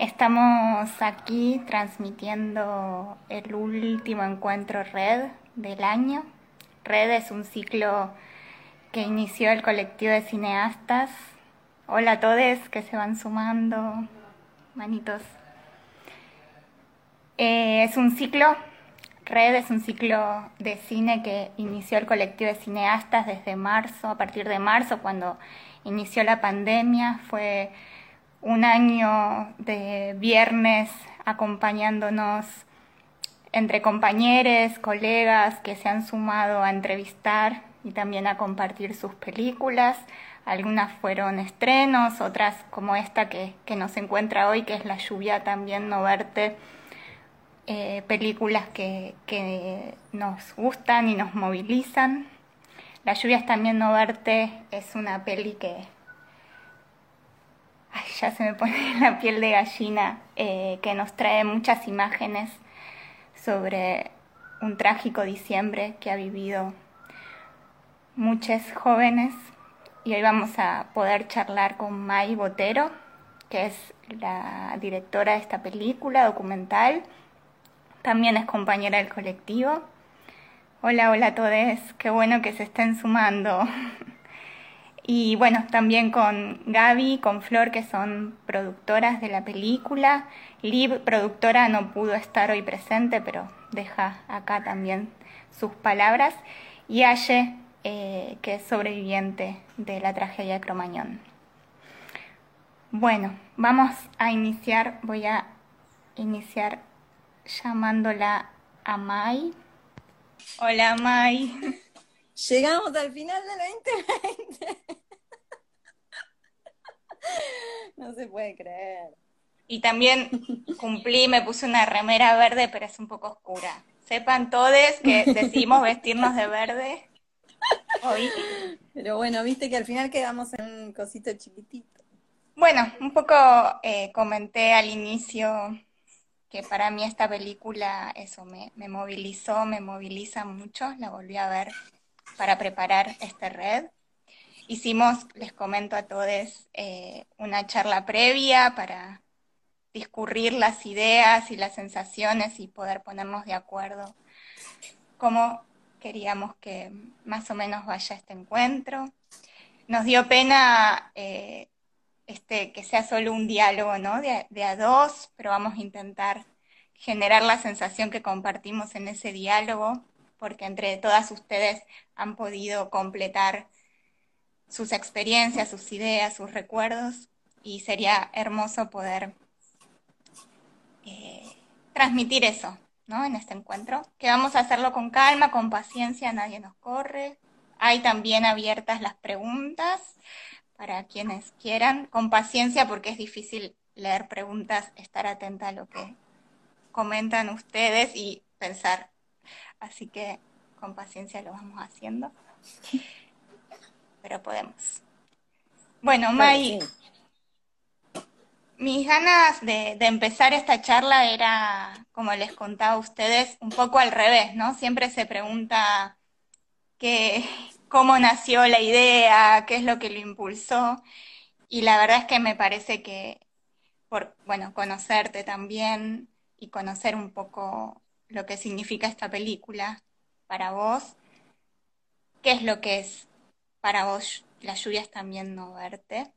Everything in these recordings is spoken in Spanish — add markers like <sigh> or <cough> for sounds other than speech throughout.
Estamos aquí transmitiendo el último encuentro Red del año. Red es un ciclo que inició el colectivo de cineastas. Hola a todos que se van sumando, manitos. Eh, es un ciclo, Red es un ciclo de cine que inició el colectivo de cineastas desde marzo, a partir de marzo, cuando inició la pandemia. Fue un año de viernes acompañándonos entre compañeros, colegas que se han sumado a entrevistar y también a compartir sus películas. Algunas fueron estrenos, otras como esta que, nos encuentra hoy, que es La lluvia también no verte, eh, películas que, que nos gustan y nos movilizan. La lluvia también no verte es una peli que ay, ya se me pone <laughs> la piel de gallina, eh, que nos trae muchas imágenes sobre un trágico diciembre que ha vivido muchos jóvenes. Y hoy vamos a poder charlar con Mai Botero, que es la directora de esta película documental. También es compañera del colectivo. Hola, hola a todos, qué bueno que se estén sumando. <laughs> Y bueno, también con Gaby, con Flor, que son productoras de la película. Liv, productora, no pudo estar hoy presente, pero deja acá también sus palabras. Y Aye, eh, que es sobreviviente de la tragedia de Cromañón. Bueno, vamos a iniciar, voy a iniciar llamándola a Mai. Hola Mai. Llegamos al final del 2020. <laughs> No se puede creer. Y también cumplí, me puse una remera verde, pero es un poco oscura. Sepan todos que decidimos vestirnos de verde hoy. Pero bueno, viste que al final quedamos en un cosito chiquitito. Bueno, un poco eh, comenté al inicio que para mí esta película, eso me, me movilizó, me moviliza mucho, la volví a ver para preparar esta red. Hicimos, les comento a todos, eh, una charla previa para discurrir las ideas y las sensaciones y poder ponernos de acuerdo cómo queríamos que más o menos vaya este encuentro. Nos dio pena eh, este, que sea solo un diálogo ¿no? de, de a dos, pero vamos a intentar generar la sensación que compartimos en ese diálogo porque entre todas ustedes han podido completar sus experiencias, sus ideas, sus recuerdos, y sería hermoso poder eh, transmitir eso, ¿no? En este encuentro, que vamos a hacerlo con calma, con paciencia, nadie nos corre. Hay también abiertas las preguntas para quienes quieran, con paciencia porque es difícil leer preguntas, estar atenta a lo que comentan ustedes y pensar así que con paciencia lo vamos haciendo, pero podemos. Bueno, May, mis ganas de, empezar esta charla era, como les contaba a ustedes, un poco al revés, ¿no? Siempre se pregunta cómo nació la idea, qué es lo que lo impulsó, y la verdad es que me parece que, por, bueno, conocerte también y conocer un poco lo que significa esta película para vos. ¿Qué es lo que es para vos las lluvias también no verte?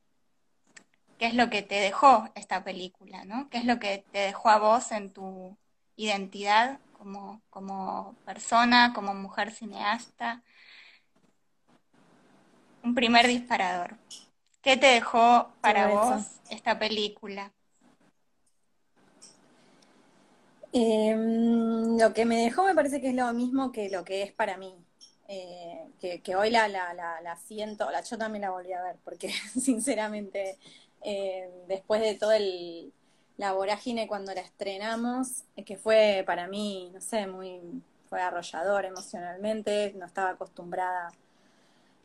¿Qué es lo que te dejó esta película, no? ¿Qué es lo que te dejó a vos en tu identidad como, como persona, como mujer cineasta? Un primer disparador. ¿Qué te dejó para vos esta película? Em, lo que me dejó me parece que es lo mismo que lo que es para mí. Eh, que, hoy la, la, siento, la, yo también la volví a ver, porque <laughs> sinceramente, eh, después de todo el, la vorágine cuando la estrenamos, que fue para mí, no sé, muy, fue arrollador emocionalmente, no estaba acostumbrada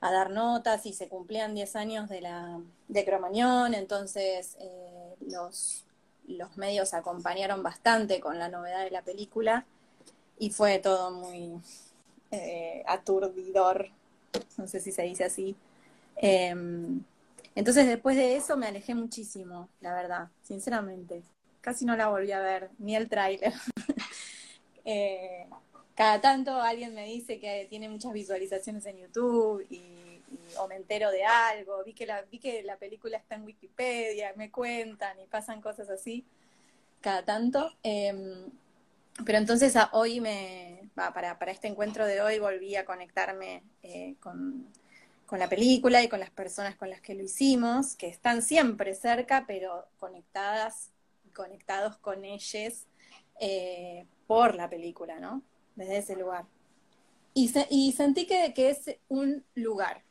a dar notas y se cumplían 10 años de la de Cromañón, entonces eh, los los medios acompañaron bastante con la novedad de la película y fue todo muy eh, aturdidor, no sé si se dice así. Em, entonces después de eso me alejé muchísimo, la verdad, sinceramente. casi no la volví a ver, ni el tráiler. <laughs> Eh, cada tanto alguien me dice que tiene muchas visualizaciones en YouTube y, o me entero de algo, vi que, la, vi que la película está en Wikipedia, me cuentan y pasan cosas así cada tanto. Em, pero entonces hoy me, para, para este encuentro de hoy volví a conectarme eh, con, con la película y con las personas con las que lo hicimos, que están siempre cerca, pero conectadas, conectados con ellos eh, por la película, ¿no? Desde ese lugar. Y, y sentí que, que, es un lugar,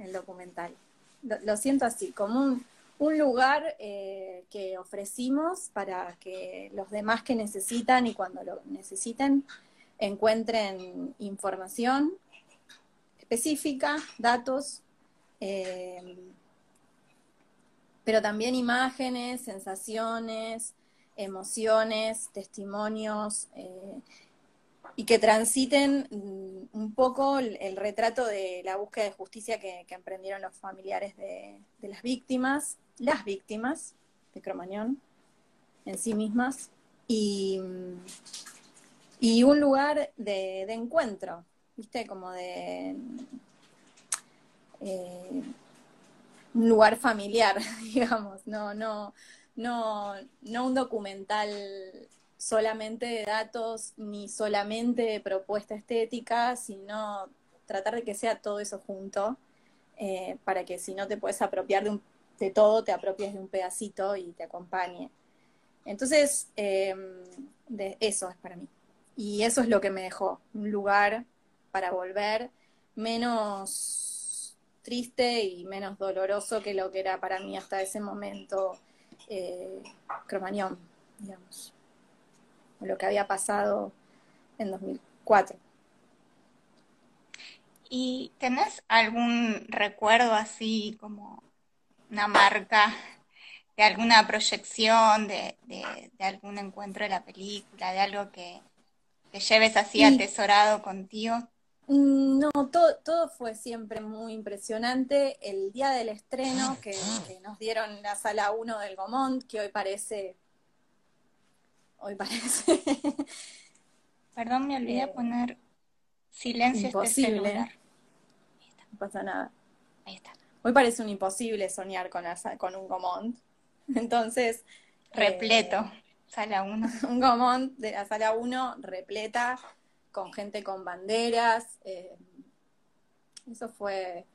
el documental. Lo, siento así, como un, lugar eh, que ofrecimos para que los demás que necesitan y cuando lo necesiten encuentren información específica, datos, eh, pero también imágenes, sensaciones, emociones, testimonios, eh, y que transiten mm, un poco el, retrato de la búsqueda de justicia que, emprendieron los familiares de, las víctimas, las víctimas de Cromañón en sí mismas, y, y un lugar de encuentro, ¿viste? Como de eh, un lugar familiar, <laughs> digamos, no, no, no, no un documental solamente de datos ni solamente de propuesta estética, sino tratar de que sea todo eso junto, eh, para que si no te puedes apropiar de, de, todo, te apropies de un pedacito y te acompañe. Entonces, eh, de, eso es para mí. Y eso es lo que me dejó, un lugar para volver menos triste y menos doloroso que lo que era para mí hasta ese momento eh, Cromañón, digamos, lo que había pasado en 2004. ¿Y tenés algún recuerdo así como una marca de alguna proyección, de, algún encuentro de la película, de algo que, lleves así atesorado contigo? Mm, no, todo, todo fue siempre muy impresionante. El día del estreno que, nos dieron la sala 1 del Gomont, que hoy parece... Hoy parece... <laughs> Perdón, me olvidé eh, poner silencio este imposible. No pasa nada. Ahí está. Hoy parece un imposible soñar con, con un Gomont. <laughs> Entonces... Repleto. Eh, sala 1. <laughs> Un Gomont de la sala 1 repleta con gente con banderas. Eh, eso fue,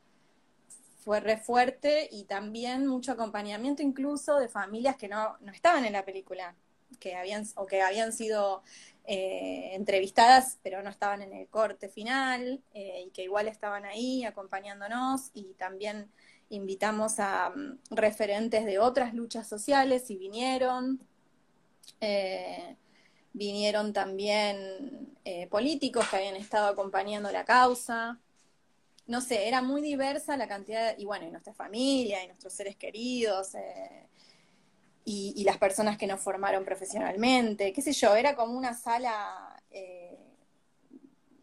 fue re fuerte y también mucho acompañamiento incluso de familias que no, no estaban en la película, que habían, o que habían sido eh, entrevistadas pero no estaban en el corte final eh, y que igual estaban ahí acompañándonos y también invitamos a mm, referentes de otras luchas sociales y vinieron vinieron también eh, políticos que habían estado acompañando la causa. No sé, era muy diversa la cantidad, y bueno, y nuestra familia, y nuestros seres queridos, eh, y, las personas que nos formaron profesionalmente, qué sé yo, era como una sala, eh,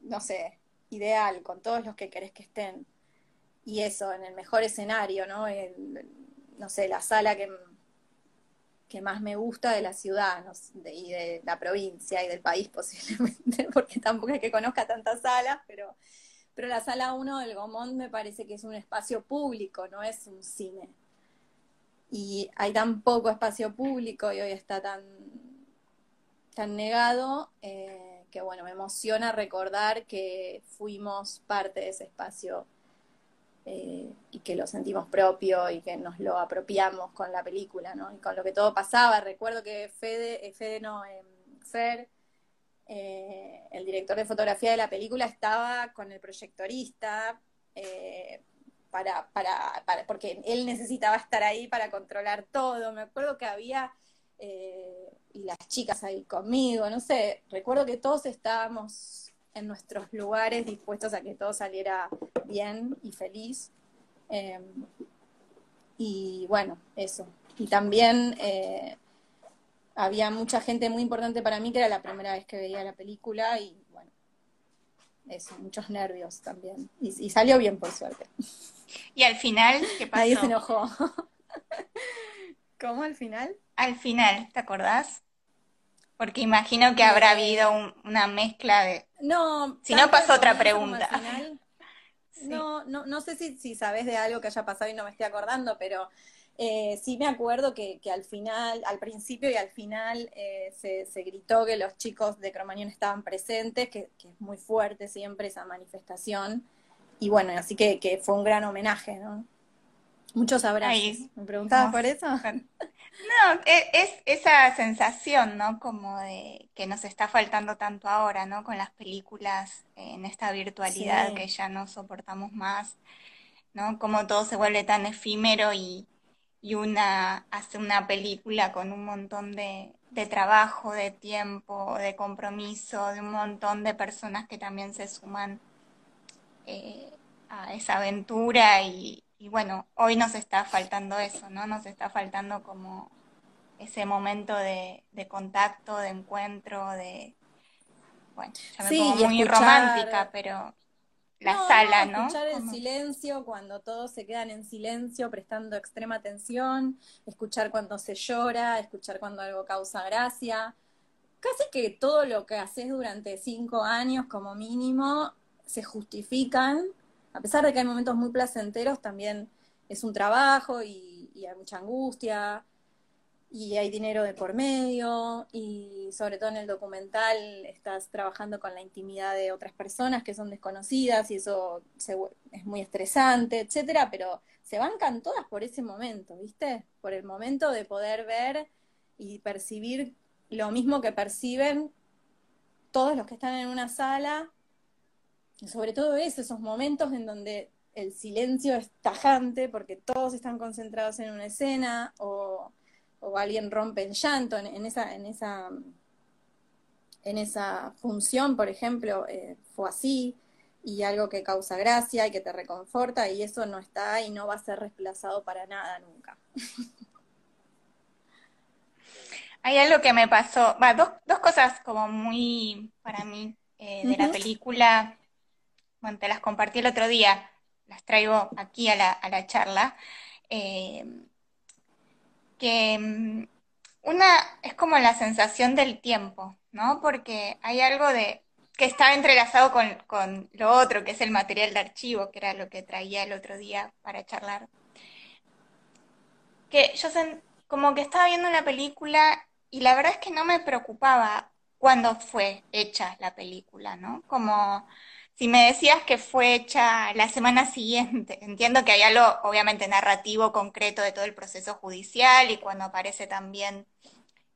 no sé, ideal, con todos los que querés que estén. Y eso, en el mejor escenario, ¿no? no sé, la sala que que más me gusta de la ciudad y de la provincia y del país <laughs> posiblemente, porque tampoco es que conozca tantas salas, pero, pero la sala 1 del Gomont me parece que es un espacio público, no es un cine. Y hay tan poco espacio público y hoy está tan, tan negado eh, que bueno, me emociona recordar que fuimos parte de ese espacio eh, y que lo sentimos propio y que nos lo apropiamos con la película, ¿no? Y con lo que todo pasaba. Recuerdo que Fede, eh, Fede no, eh, Fer, el director de fotografía de la película, estaba con el proyectorista para, para, para, porque él necesitaba estar ahí para controlar todo. Me acuerdo que había y las chicas ahí conmigo, no sé, recuerdo que todos estábamos en nuestros lugares dispuestos a que todo saliera bien y feliz. Em, y bueno, eso. Y también eh, había mucha gente muy importante para mí que era la primera vez que veía la película y bueno, eso, muchos nervios también. Y, salió bien por suerte. ¿Y al final qué pasó? Nadie se enojó. ¿Cómo al final? al final, ¿te acordás? Porque imagino que habrá habido una mezcla de... No, si no pasó otra pregunta. <laughs> No, no, no sé si, si sabes de algo que haya pasado y no me estoy acordando, pero eh, sí me acuerdo que, al final, al principio y al final eh, se, gritó que los chicos de Cromañón estaban presentes, que, es muy fuerte siempre esa manifestación. Y bueno, así que, que fue un gran homenaje, ¿no? Muchos abrazos. ¿Me preguntabas por eso? No, e, es, esa sensación, ¿no? Como de que nos está faltando tanto ahora, ¿no? Con las películas en esta virtualidad que ya no soportamos más, ¿no? Como todo se vuelve tan efímero y, y una hace una película con un montón de, de trabajo, de tiempo, de compromiso, de un montón de personas que también se suman eh, a esa aventura y, y bueno, hoy nos está faltando eso, ¿no? Nos está faltando como ese momento de, contacto, de encuentro, de... Bueno, ya me pongo muy romántica, pero la sala, ¿no? Escuchar el silencio cuando todos se quedan en silencio, prestando extrema atención, escuchar cuando se llora, escuchar cuando algo causa gracia. Casi que todo lo que haces durante cinco años como mínimo se justifican a pesar de que hay momentos muy placenteros, también es un trabajo y, hay mucha angustia y hay dinero de por medio y sobre todo en el documental estás trabajando con la intimidad de otras personas que son desconocidas y eso es muy estresante, etcétera, pero se bancan todas por ese momento, ¿viste? Por el momento de poder ver y percibir lo mismo que perciben todos los que están en una sala sobre todo eso, esos momentos en donde el silencio es tajante porque todos están concentrados en una escena o, alguien rompe en llanto en, esa, en, esa, en esa función, por ejemplo, eh, fue así y algo que causa gracia y que te reconforta y eso no está y no va a ser reemplazado para nada nunca. <laughs> Hay algo que me pasó, va, dos, dos cosas como muy para mí eh, de la película bueno, te las compartí el otro día, las traigo aquí a la, charla, eh, que mm, una es como la sensación del tiempo, ¿no? Porque hay algo de que está entrelazado con lo otro, que es el material de archivo, que era lo que traía el otro día para charlar. Que yo como que estaba viendo una película y la verdad es que no me preocupaba cuándo fue hecha la película, ¿no? Como si me decías que fue hecha la semana siguiente, entiendo que hay algo obviamente narrativo concreto de todo el proceso judicial y cuando aparece también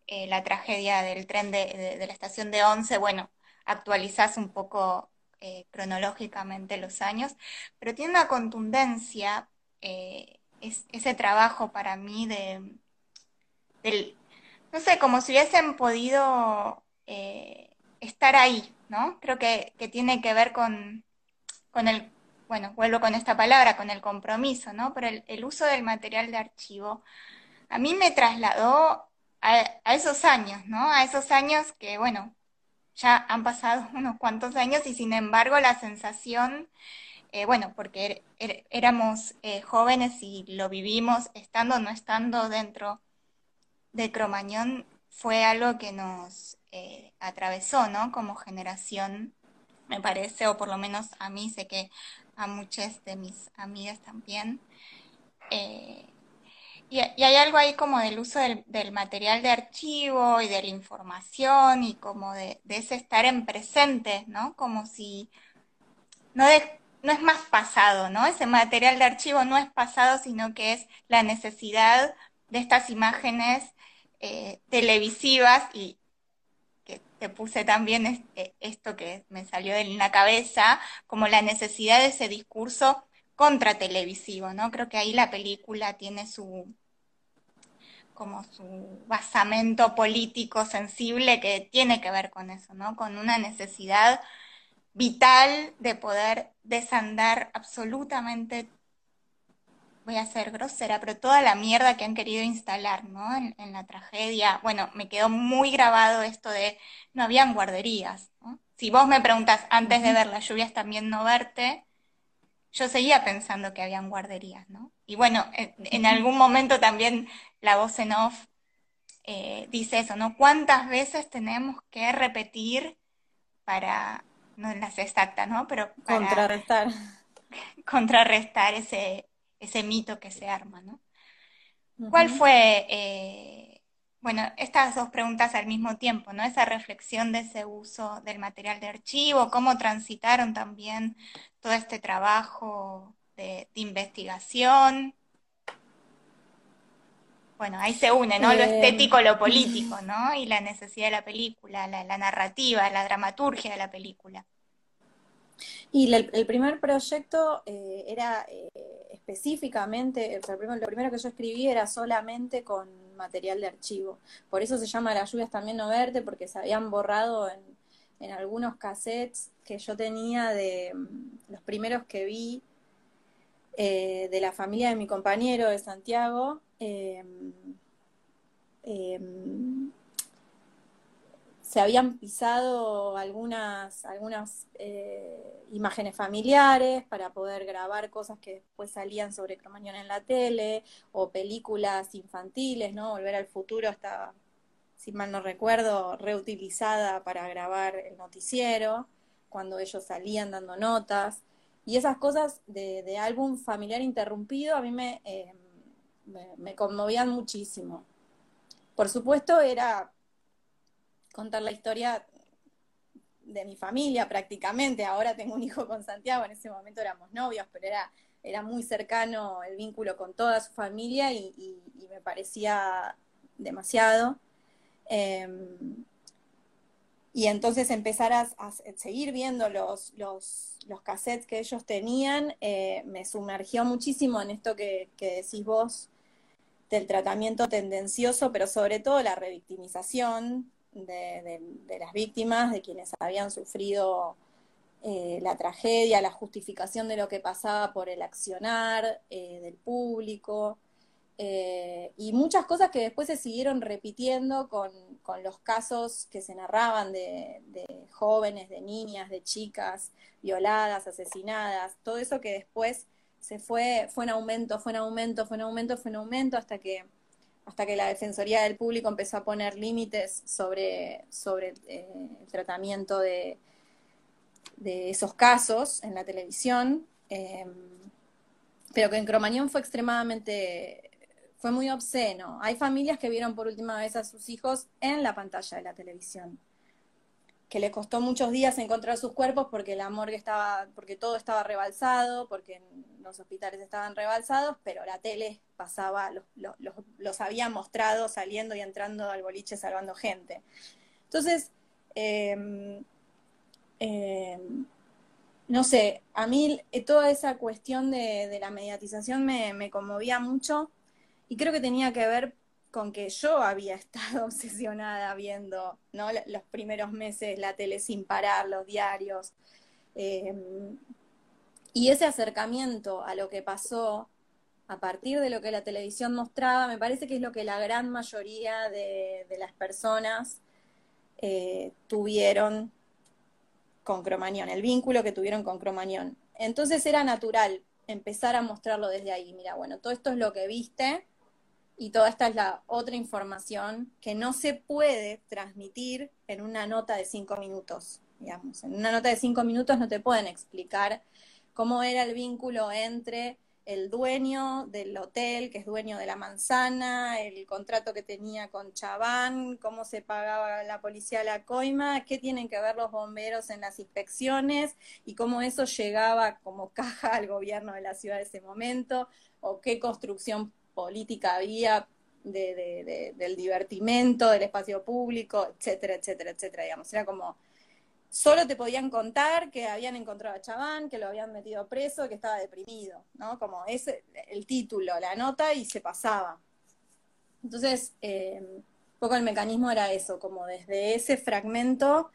eh, la tragedia del tren de, la estación de Once, bueno, actualizás un poco eh, cronológicamente los años, pero tiene una contundencia eh, ese trabajo para mí de, no sé, como si hubiesen podido estar ahí, ¿no? Creo que, tiene que ver con, el, bueno, vuelvo con esta palabra, con el compromiso, ¿no? Pero el, uso del material de archivo a mí me trasladó a, esos años, ¿no? A esos años que, bueno, ya han pasado <laughs> unos cuantos años y sin embargo la sensación, eh, bueno, porque er, er, éramos eh, jóvenes y lo vivimos estando o no estando dentro de Cromañón, fue algo que nos eh, atravesó, ¿no? Como generación, me parece, o por lo menos a mí, sé que a muchas de mis amigas también. Eh, y, hay algo ahí como del uso del, material de archivo y de la información y como de, ese estar en presente, ¿no? Como si no, no es más pasado, ¿no? Ese material de archivo no es pasado, sino que es la necesidad de estas imágenes eh, televisivas y te puse también este, esto que me salió en la cabeza, como la necesidad de ese discurso contra televisivo, ¿no? Creo que ahí la película tiene su como su basamento político sensible que tiene que ver con eso, ¿no? Con una necesidad vital de poder desandar absolutamente voy a ser grosera, pero toda la mierda que han querido instalar, ¿no? En, la tragedia. Bueno, me quedó muy grabado esto de no habían guarderías, ¿no? Si vos me preguntas antes de ver las lluvias también no verte, yo seguía pensando que habían guarderías, ¿no? Y bueno, en, algún momento también la voz en off eh, dice eso, ¿no? ¿Cuántas veces tenemos que repetir para, no en las exactas, ¿no? Pero para contrarrestar. <laughs> Contrarrestar ese, ese mito que se arma, ¿no? ¿Cuál fue, eh, bueno, estas dos preguntas al mismo tiempo, ¿no? Esa reflexión de ese uso del material de archivo, cómo transitaron también todo este trabajo de, investigación. Bueno, ahí se une, ¿no? Lo Eh, estético, lo político, ¿no? Y la necesidad de la película, la, la narrativa, la dramaturgia de la película. Y la- el primer proyecto eh, era eh, específicamente, o sea, el primero- lo primero que yo escribí era solamente con material de archivo. Por eso se llama Las lluvias también no verte, porque se habían borrado en, en algunos cassettes que yo tenía de mm, los primeros que vi eh, de la familia de mi compañero de Santiago. eh, em, se habían pisado algunas, algunas eh, imágenes familiares para poder grabar cosas que después salían sobre Cromañón en la tele, o películas infantiles, ¿no? Volver al futuro está, si mal no recuerdo, reutilizada para grabar el noticiero, cuando ellos salían dando notas. Y esas cosas de, de álbum familiar interrumpido a mí me, eh, me, me conmovían muchísimo. Por supuesto, era contar la historia de mi familia prácticamente. Ahora tengo un hijo con Santiago, en ese momento éramos novios, pero era, era muy cercano el vínculo con toda su familia y, me parecía demasiado. Eh, y entonces empezar a, a seguir viendo los, los, los cassettes que ellos tenían, eh, me sumergió muchísimo en esto que, que decís vos del tratamiento tendencioso, pero sobre todo la revictimización de, de- de las víctimas, de quienes habían sufrido eh, la tragedia, la justificación de lo que pasaba por el accionar eh, del público, eh, y muchas cosas que después se siguieron repitiendo con, con los casos que se narraban de, de jóvenes, de niñas, de chicas violadas, asesinadas, todo eso que después se fue, fue en aumento, fue en aumento, fue en aumento, fue en aumento, hasta que, hasta que la Defensoría del Público empezó a poner límites sobre, sobre eh, el tratamiento de, de esos casos en la televisión, eh, pero que en Cromañón fue extremadamente, fue muy obsceno. Hay familias que vieron por última vez a sus hijos en la pantalla de la televisión que le costó muchos días encontrar sus cuerpos porque la morgue estaba, porque todo estaba rebalsado, porque los hospitales estaban rebalsados, pero la tele pasaba, los, los, había mostrado saliendo y entrando al boliche salvando gente. Entonces, eh, eh, no sé, a mí toda esa cuestión de, la mediatización me, me, conmovía mucho y creo que tenía que ver con que yo había <laughs> estado obsesionada viendo ¿no? los primeros meses la tele sin parar, los diarios. Eh, y ese acercamiento a lo que pasó a partir de lo que la televisión mostraba, me parece que es lo que la gran mayoría de, de las personas eh, tuvieron con Cromañón, el vínculo que tuvieron con Cromañón. Entonces era natural empezar a mostrarlo desde ahí. Mira, bueno, todo esto es lo que viste, y toda esta es la otra información que no se puede transmitir en una nota de cinco minutos. En una nota de cinco minutos no te pueden explicar cómo era el vínculo entre el dueño del hotel, que es dueño de la manzana, el contrato que tenía con Chabán, cómo se pagaba la policía la coima, qué tienen que ver los bomberos en las inspecciones y cómo eso llegaba como <laughs> caja al gobierno de la ciudad de ese momento, o qué construcción política había de, de, de, del divertimento, del espacio público, etcétera, etcétera, etcétera, digamos. Era como, solo te podían contar que habían encontrado a Chabán, que lo habían metido preso, que estaba deprimido, ¿no? Como ese, el título, la nota, y se pasaba. Entonces, eh, un poco el mecanismo era eso, como desde ese fragmento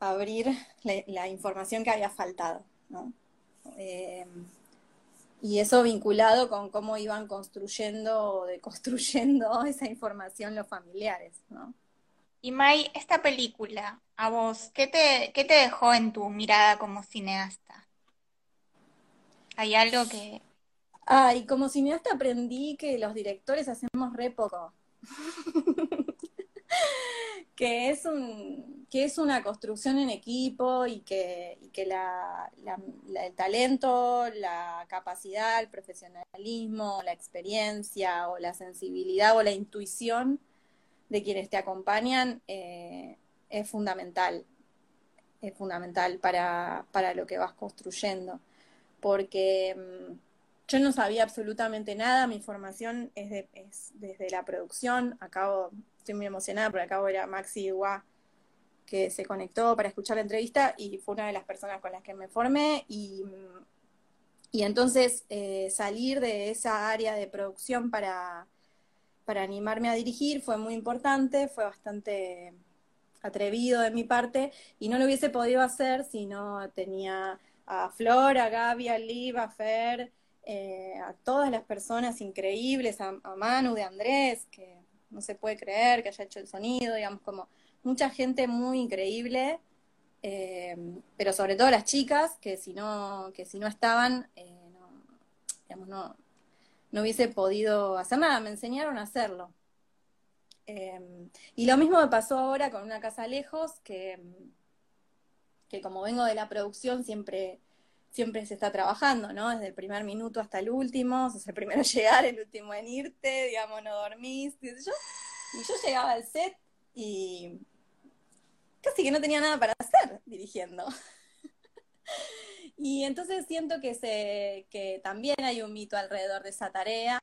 abrir la, la información que había faltado, ¿no? Eh, y eso vinculado con cómo iban construyendo o deconstruyendo <laughs> esa información los familiares, ¿no? Y May, esta película, a vos, ¿qué te, qué te dejó en tu mirada como cineasta? ¿Hay algo que...? Ah, y como cineasta aprendí que los directores hacemos re poco, <laughs> que es un que es una construcción en equipo y que, que la, el talento, la capacidad, el profesionalismo, la experiencia o la sensibilidad o la intuición de quienes te acompañan eh, es fundamental, es fundamental para, para, lo que vas construyendo, porque mm, yo no sabía absolutamente nada, mi formación es, es desde la producción, acabo estoy muy emocionada porque acabo de ver a Maxi Iguá que se conectó para escuchar la entrevista y fue una de las personas con las que me formé y, y entonces eh, salir de esa área de producción para, para animarme a dirigir fue muy importante, fue bastante atrevido de mi parte y no lo hubiese podido hacer si no tenía a Flor, a Gaby, a Liv, a Fer, eh, a todas las personas increíbles, a, Manu, de Andrés, que no se puede creer que haya hecho el sonido, digamos, como mucha gente muy increíble, eh, pero sobre todo las chicas, que si no, que si no estaban, eh, no, digamos, no, no hubiese podido hacer nada, me enseñaron a hacerlo. Eh, y lo mismo me pasó ahora con una casa lejos, que, que como vengo de la producción siempre siempre se está trabajando, ¿no? Desde el primer minuto hasta el último, sos el primero en llegar, el último en irte, digamos, no dormís, yo. Y yo llegaba al set y casi que no tenía nada para hacer dirigiendo. <laughs> y entonces siento que, se, que también hay un mito alrededor de esa tarea,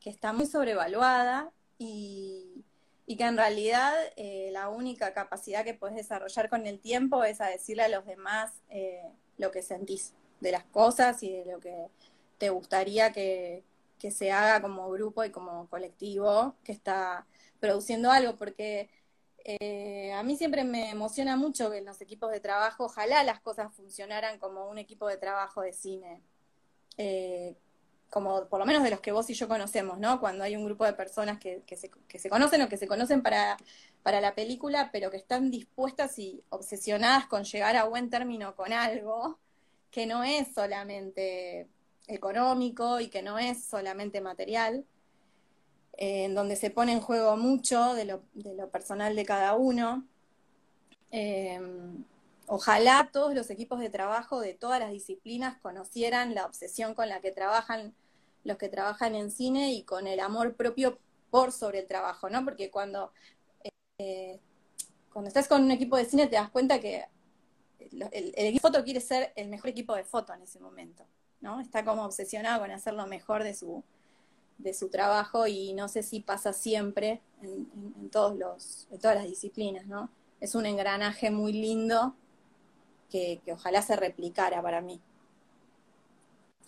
que está muy sobrevaluada y, y que en realidad eh, la única capacidad que puedes desarrollar con el tiempo es a decirle a los demás eh, lo que sentís de las cosas y de lo que te gustaría que, se haga como grupo y como colectivo que está produciendo algo, porque eh, a mí siempre me emociona mucho que en los equipos de trabajo, ojalá las cosas funcionaran como un equipo de trabajo de cine. Eh, como por lo menos de los que vos y yo conocemos, ¿no? Cuando hay un grupo de personas que, se, que se conocen o que se conocen para, para la película, pero que están dispuestas y obsesionadas con llegar a buen término con algo, que no es solamente económico y que no es solamente material, en donde se pone en juego mucho de lo, personal de cada uno. Eh, ojalá todos los equipos de trabajo de todas las disciplinas conocieran la obsesión con la que trabajan los que trabajan en cine y con el amor propio por sobre el trabajo, ¿no? Porque cuando, eh, cuando estás con un equipo de cine te das cuenta que el, equipo de foto quiere ser el mejor equipo de foto en ese momento, ¿no? Está como obsesionado con hacer lo mejor de su, de su trabajo y no sé si pasa siempre en, todos los, en todas las disciplinas, ¿no? Es un engranaje muy lindo que, que ojalá se replicara para mí.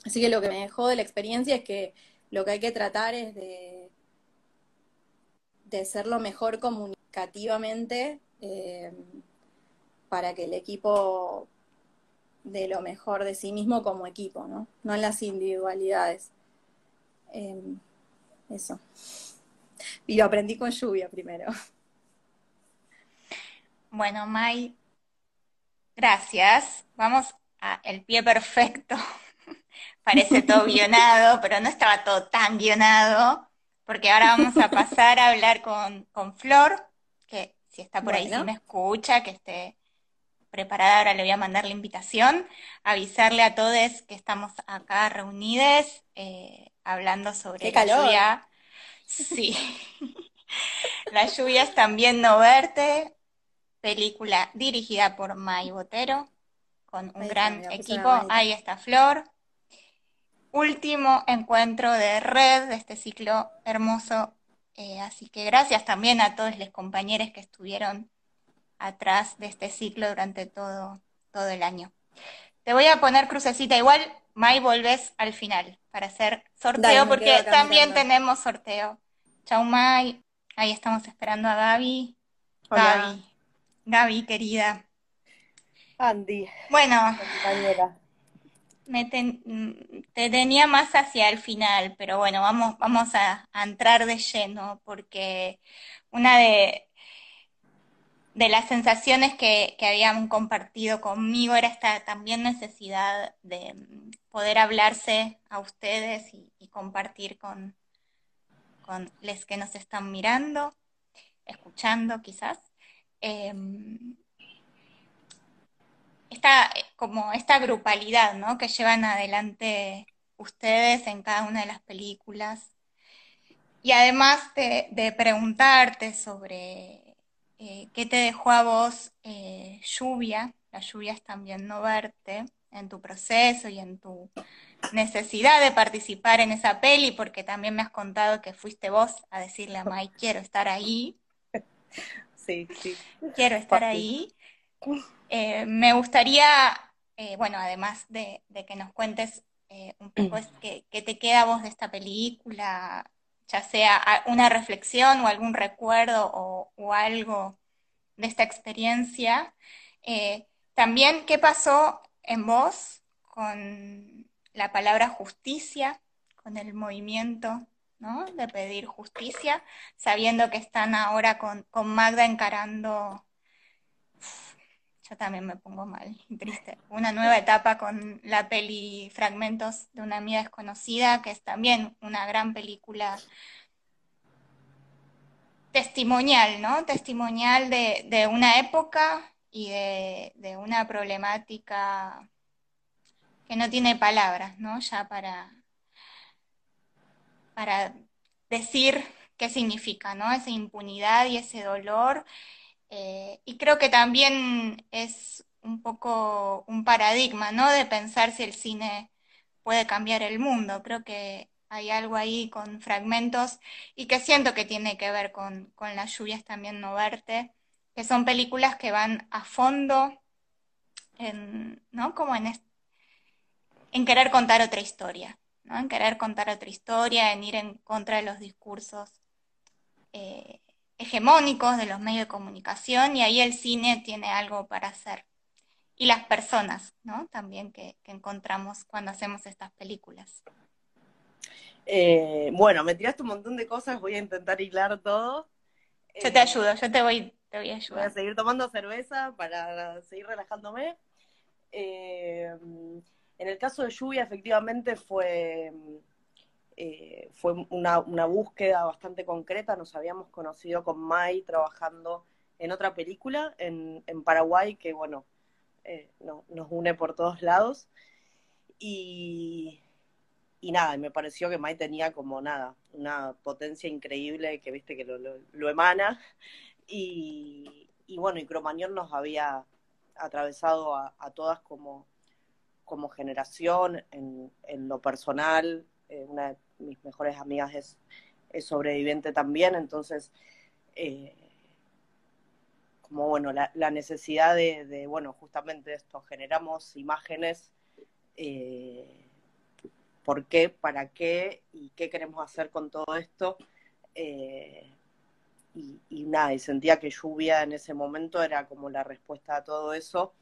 Así que lo que me dejó de la experiencia es que lo que hay que tratar es de, de ser lo mejor comunicativamente eh, para que el equipo dé lo mejor de sí mismo como equipo, ¿no? No en las individualidades. Em, eso. Y lo aprendí con lluvia primero. Bueno, Mai, gracias. Vamos a el pie perfecto. <laughs> Parece todo guionado, pero no estaba todo tan guionado, porque ahora vamos a pasar a hablar con, con Flor, que si está por ahí, si me escucha, que esté preparada, ahora le voy a mandar la invitación, avisarle a todos que estamos acá reunidos eh, hablando sobre la lluvia. Sí. <laughs> la lluvia es también no verte, película dirigida por May Botero, con un gran equipo. Ahí está Flor. Último encuentro de red de este ciclo hermoso. Eh, así que gracias también a todos los compañeros que estuvieron atrás de este ciclo durante todo, todo el año. Te voy a poner crucecita igual, May, volvés al final para hacer sorteo, porque también tenemos sorteo. Chau, May. Ahí estamos esperando a Gaby. Gaby. Gaby, querida. Andy. Bueno, me te tenía más hacia el final, pero bueno, vamos, vamos a entrar de lleno, porque una de, de las sensaciones que, habían compartido conmigo era esta también necesidad de mm, poder hablarse a ustedes y, compartir con, con los que nos están mirando, escuchando quizás. Eh, esta, como esta grupalidad ¿no? que llevan adelante ustedes en cada una de las películas. Y además de, preguntarte sobre eh, qué te dejó a vos eh, lluvia, la lluvia es también no verte en tu proceso y en tu necesidad de participar en esa peli, porque también me has contado que fuiste vos a decirle a Mike, quiero estar ahí. <laughs> Sí, sí. Quiero estar ahí. <laughs> Eh, me gustaría, eh, bueno, además de, que nos cuentes eh, un poco qué, te queda a vos de esta película, ya sea una reflexión o algún recuerdo o, algo de esta experiencia. también, ¿qué pasó en vos con la palabra justicia, con el movimiento ¿no? de pedir justicia, sabiendo que están ahora con, con Magda encarando yo también me pongo mal, triste. Una nueva etapa con la peli Fragmentos de una amiga desconocida, que es también una gran película testimonial, ¿no? Testimonial de, una época y de, una problemática que no tiene palabras, ¿no? Ya para, para decir qué significa, ¿no? Esa impunidad y ese dolor eh, y creo que también es un poco un paradigma, ¿no? De pensar si el cine puede cambiar el mundo. Creo que hay algo ahí con fragmentos y que siento que tiene que ver con, las lluvias también no verte, que son películas que van a fondo en, ¿no? Como en, en querer contar otra historia, ¿no? En querer contar otra historia, en ir en contra de los discursos. Eh, hegemónicos de los medios de comunicación y ahí el cine tiene algo para hacer. Y las personas, ¿no? También que, encontramos cuando hacemos estas películas. Eh, bueno, me tiraste un montón de cosas, voy a intentar hilar todo. Yo te eh, ayudo, yo te voy, te voy a ayudar. Voy a seguir tomando cerveza para seguir relajándome. Eh, en el caso de Lluvia, efectivamente fue eh, fue una, búsqueda bastante concreta. Nos habíamos conocido con Mai trabajando en otra película en, Paraguay que, bueno, eh, nos une por todos lados. Y, y nada, me pareció que Mai tenía como nada, una potencia increíble que viste que lo, emana. Y, bueno, y Cromañón nos había atravesado a, todas como, como generación en, en lo personal, eh, una mis mejores amigas es, sobreviviente también, entonces, eh, como bueno, la, necesidad de, bueno, justamente esto, generamos imágenes, eh, por qué, para qué y qué queremos hacer con todo esto. y, nada, y sentía que lluvia en ese momento era como la respuesta a todo eso.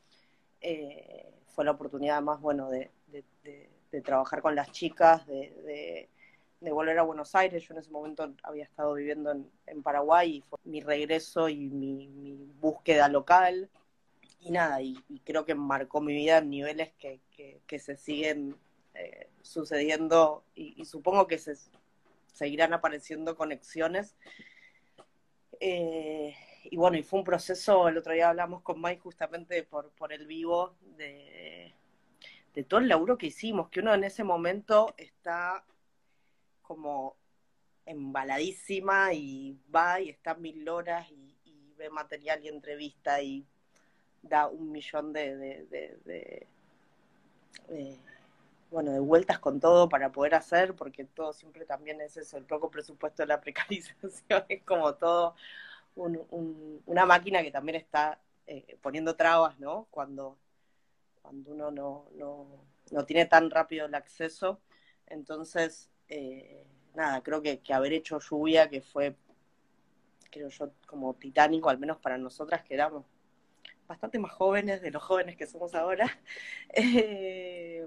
fue la oportunidad más, bueno, de trabajar con las chicas, de, volver a Buenos Aires. Yo en ese momento había estado viviendo en, Paraguay y fue mi regreso y mi, búsqueda local. Y nada, y, creo que marcó mi vida en niveles que, se siguen eh, sucediendo y, supongo que se seguirán apareciendo conexiones. Eh, y bueno, y fue un proceso, el otro día hablamos con Mike justamente por, por el vivo de, de todo el laburo que hicimos, que uno en ese momento está como embaladísima y va y está mil horas y, ve material y entrevista y da un millón de, bueno, de vueltas con todo para poder hacer, porque todo siempre también es eso, el poco presupuesto de la precarización, <laughs> es como todo una máquina que también está eh, poniendo trabas, ¿no? Cuando cuando uno no, no, no tiene tan rápido el acceso. Entonces, eh, nada, creo que, haber hecho lluvia, que fue, creo yo, como titánico, al menos para nosotras que éramos bastante más jóvenes de los jóvenes que somos ahora. <laughs> Eh,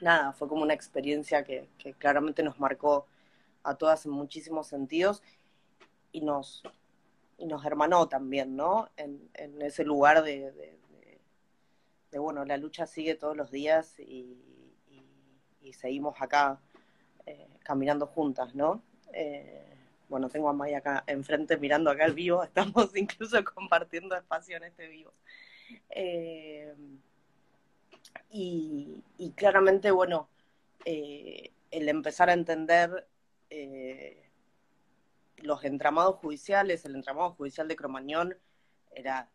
nada, fue como una experiencia que, claramente nos marcó a todas en muchísimos sentidos y nos, y nos hermanó también, ¿no? En, ese lugar de, de bueno, la lucha sigue todos los días y, seguimos acá eh, caminando juntas, ¿no? Eh, bueno, tengo a Maya acá enfrente mirando acá el vivo, <laughs> estamos incluso compartiendo espacio en este vivo. Eh, y, claramente, bueno, el empezar a entender los entramados judiciales, el entramado judicial de Cromañón era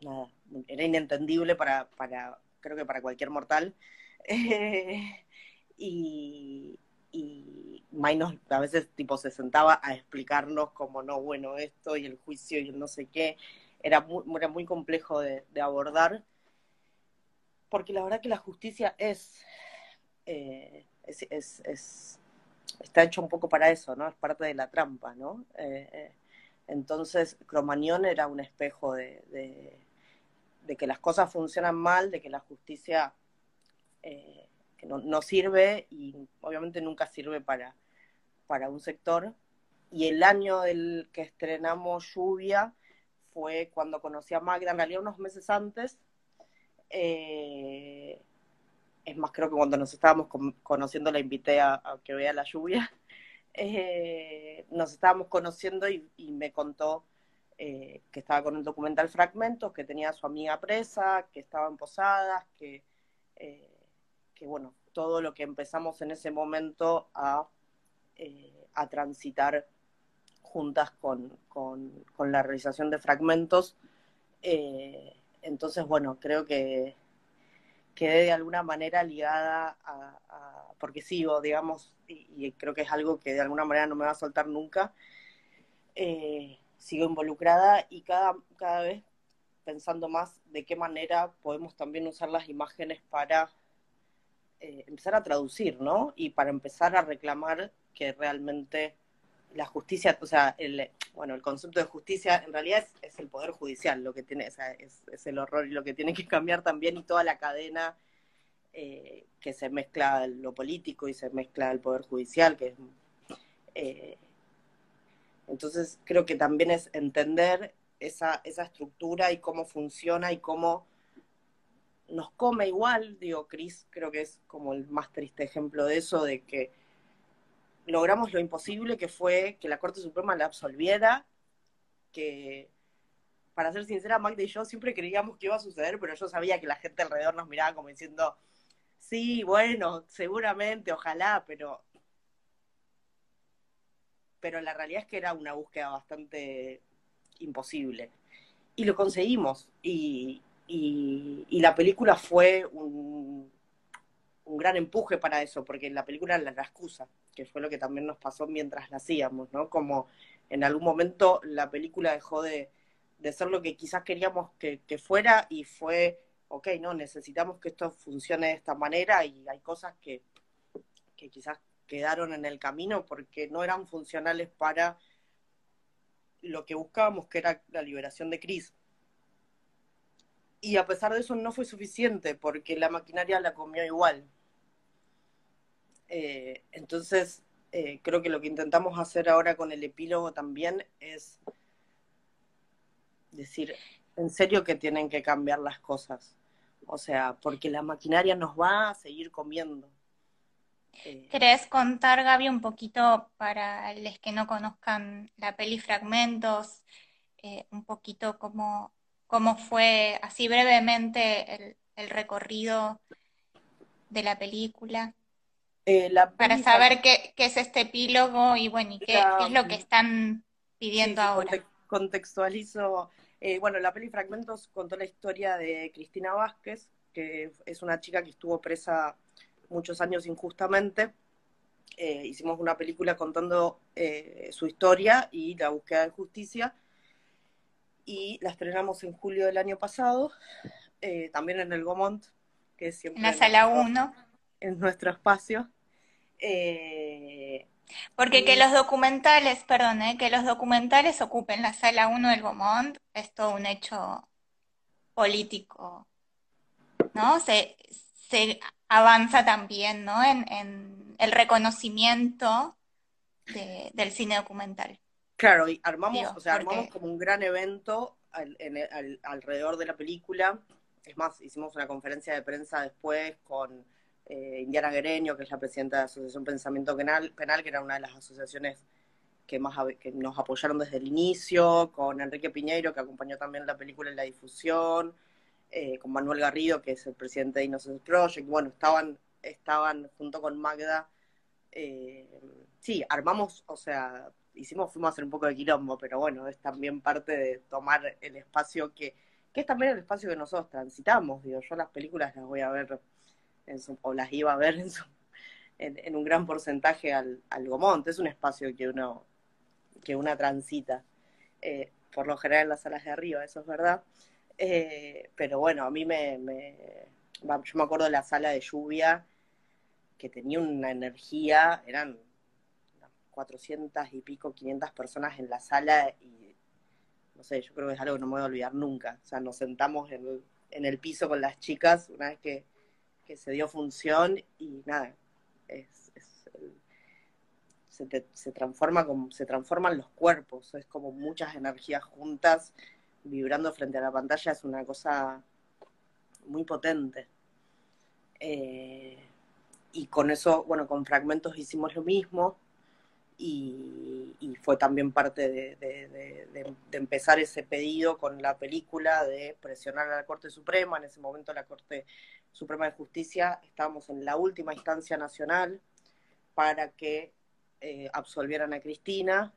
nada, era inentendible para, para creo que para cualquier mortal. <laughs> y, y a veces tipo se sentaba a explicarnos como no, bueno, esto y el juicio y el no sé qué, era muy, era muy complejo de, abordar, porque la verdad que la justicia es, eh, es, es, está hecho un poco para eso, ¿no? Es parte de la trampa, ¿no? Eh, eh, entonces, Cromañón era un espejo de, de, que las cosas funcionan mal, de que la justicia no, sirve y obviamente nunca sirve para, para un sector. Y el año del que estrenamos Lluvia fue cuando conocí a Magda, en realidad unos meses antes. Eh, es más, creo que cuando nos estábamos conociendo la invité a, que vea la lluvia. <laughs> Eh, nos estábamos conociendo y, me contó eh, que estaba con el documental Fragmentos, que tenía a su amiga presa, que estaba en Posadas, que bueno, todo lo que empezamos en ese momento a, eh, a transitar juntas con, la realización de fragmentos. Eh, entonces, bueno, creo que quedé de alguna manera ligada a, porque sigo, digamos, y, creo que es algo que de alguna manera no me va a soltar nunca, eh, sigo involucrada y cada, cada vez pensando más de qué manera podemos también usar las imágenes para eh, empezar a traducir, ¿no? Y para empezar a reclamar que realmente la justicia, o sea, el, bueno, el concepto de justicia en realidad es, el poder judicial lo que tiene, o sea, es, el horror y lo que tiene que cambiar también y toda la cadena eh, que se mezcla lo político y se mezcla el poder judicial, que. Eh, entonces creo que también es entender esa, esa estructura y cómo funciona y cómo nos come igual, digo, Cris creo que es como el más triste ejemplo de eso, de que logramos lo imposible que fue que la Corte Suprema la absolviera, que para ser sincera, Magda y yo siempre creíamos que iba a suceder, pero yo sabía que la gente alrededor nos miraba como diciendo, sí, bueno, seguramente, ojalá, pero pero la realidad es que era una búsqueda bastante imposible. Y lo conseguimos. Y, y, la película fue un, gran empuje para eso, porque la película la, la excusa, que fue lo que también nos pasó mientras la hacíamos, ¿no? Como en algún momento la película dejó de, ser lo que quizás queríamos que, que, fuera y fue, ok, no, necesitamos que esto funcione de esta manera y hay cosas que, que quizás quedaron en el camino porque no eran funcionales para lo que buscábamos, que era la liberación de Cris y a pesar de eso no fue suficiente porque la maquinaria la comió igual. Eh, entonces, eh, creo que lo que intentamos hacer ahora con el epílogo también es decir, en serio que tienen que cambiar las cosas. O sea, porque la maquinaria nos va a seguir comiendo. Eh, ¿Querés contar, Gaby, un poquito para los que no conozcan la peli Fragmentos, un poquito cómo, cómo fue así brevemente el, recorrido de la película. Eh, para saber qué, es este epílogo y bueno, y qué, es lo que están pidiendo ahora. Contextualizo, eh, bueno, la peli Fragmentos contó la historia de Cristina Vázquez, que es una chica que estuvo presa muchos años injustamente. Eh, hicimos una película contando su historia y la búsqueda de justicia y la estrenamos en julio del año pasado, eh, también en el Gomont, que es siempre... En la sala 1. En nuestro espacio. Eh, Porque que los documentales, perdón, eh, que los documentales ocupen la sala 1 del Gomont es todo un hecho político, ¿no? Se, se avanza también, ¿no? En, en el reconocimiento del cine documental. Claro, y armamos, o sea, armamos como un gran evento alrededor de la película. Es más, hicimos una conferencia de prensa después con eh, Indiana Guereño, que es la presidenta de la Asociación Pensamiento Penal, Penal, que era una de las asociaciones que, más, que nos apoyaron desde el inicio, con Enrique Piñeiro, que acompañó también la película en la difusión, eh, con Manuel Garrido, que es el presidente de Innocence Project. Bueno, estaban, estaban junto con Magda. Eh, sí, armamos, o sea, hicimos, fuimos a hacer un poco de quilombo, pero bueno, es también parte de tomar el espacio que, que es también el espacio que nosotros transitamos. Digo, yo las películas las voy a ver, en su, o las iba a ver en, su, en, un gran porcentaje al, al Gomont. Es un espacio que uno que una transita, eh, por lo general en las salas de arriba, eso es verdad. Eh, pero bueno, a mí me, yo me acuerdo de la sala de lluvia que tenía una energía, eran 400 y pico, 500 personas en la sala y no sé, yo creo que es algo que no me voy a olvidar nunca. O sea, nos sentamos en el, en el piso con las chicas una vez que, que se dio función y nada, es, se, se, transforma como, se transforman los cuerpos, es como muchas energías juntas vibrando frente a la pantalla, es una cosa muy potente. Eh, y con eso, bueno, con fragmentos hicimos lo mismo y, fue también parte de, empezar ese pedido con la película de presionar a la Corte Suprema. En ese momento la Corte Suprema de Justicia estábamos en la última instancia nacional para que eh, absolvieran a Cristina.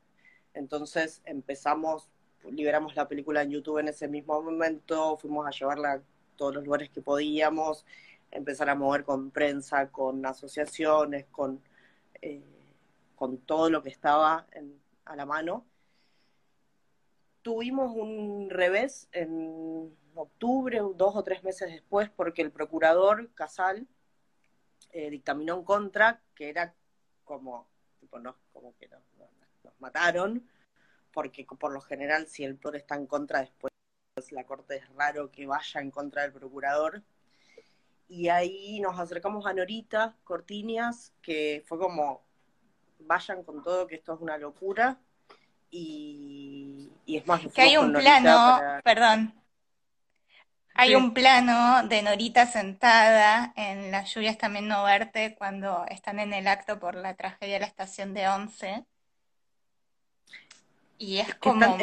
Entonces empezamos, liberamos la película en YouTube en ese mismo momento, fuimos a llevarla a todos los lugares que podíamos, empezar a mover con prensa, con asociaciones, con, eh, con todo lo que estaba a la mano. Tuvimos un revés en octubre, dos o tres meses después, porque el procurador Casal eh, dictaminó en contra, que era como no, como que nos, mataron, porque por lo general si el PRO está en contra, después la Corte es raro que vaya en contra del procurador. Y ahí nos acercamos a Norita Cortinias, que fue como, vayan con todo, que esto es una locura. Y, es más, que hay un plano, perdón, hay un plano de Norita sentada en Las lluvias también no verte cuando están en el acto por la tragedia de la estación de Once. Y es como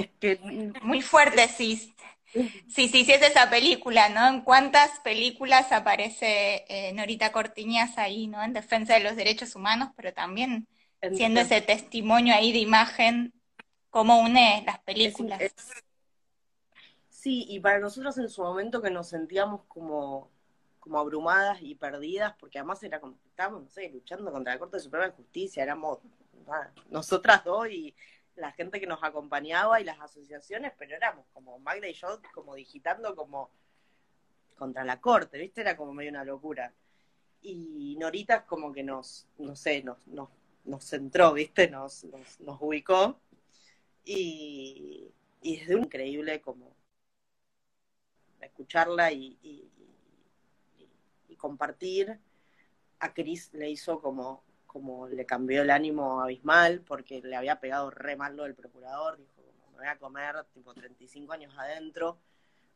muy fuerte, sí. Sí, sí, sí, es esa película, ¿no? ¿En cuántas películas aparece eh, Norita Cortiñas ahí, ¿no? En defensa de los derechos humanos, pero también siendo ese testimonio ahí de imagen, cómo une las películas. Sí, y para nosotros en su momento que nos sentíamos como, como abrumadas y perdidas, porque además era como, estábamos, no sé, luchando contra la Corte Suprema de Justicia, éramos nosotras dos y la gente que nos acompañaba y las asociaciones, pero éramos como Magda y yo como digitando como contra la Corte, ¿viste? Era como medio una locura. Y Norita como que nos, no sé, nos, nos, nos centró, ¿viste? Nos, nos, nos ubicó. Y, y es increíble como escucharla y, y, compartir. A Cris le hizo como, como le cambió el ánimo abismal porque le había pegado re mal lo del procurador, dijo, me voy a comer tipo 35 años adentro,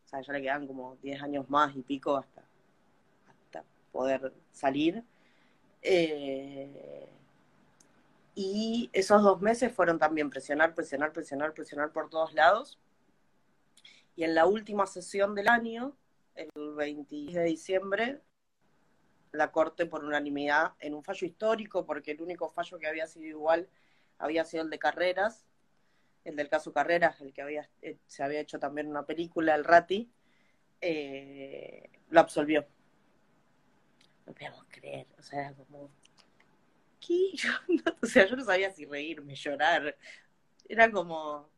o sea, ya le quedan como 10 años más y pico hasta, hasta poder salir. Eh, y esos dos meses fueron también presionar, presionar, presionar, presionar por todos lados y en la última sesión del año, el 20 de diciembre, la Corte por unanimidad, en un fallo histórico, porque el único fallo que había sido igual había sido el de Carreras, el del caso Carreras, el que había, eh, se había hecho también una película, el Rati, eh, lo absolvió. No podíamos creer, o sea, como... ¿Qué? <laughs> o sea, yo no sabía si reírme, llorar. Era como...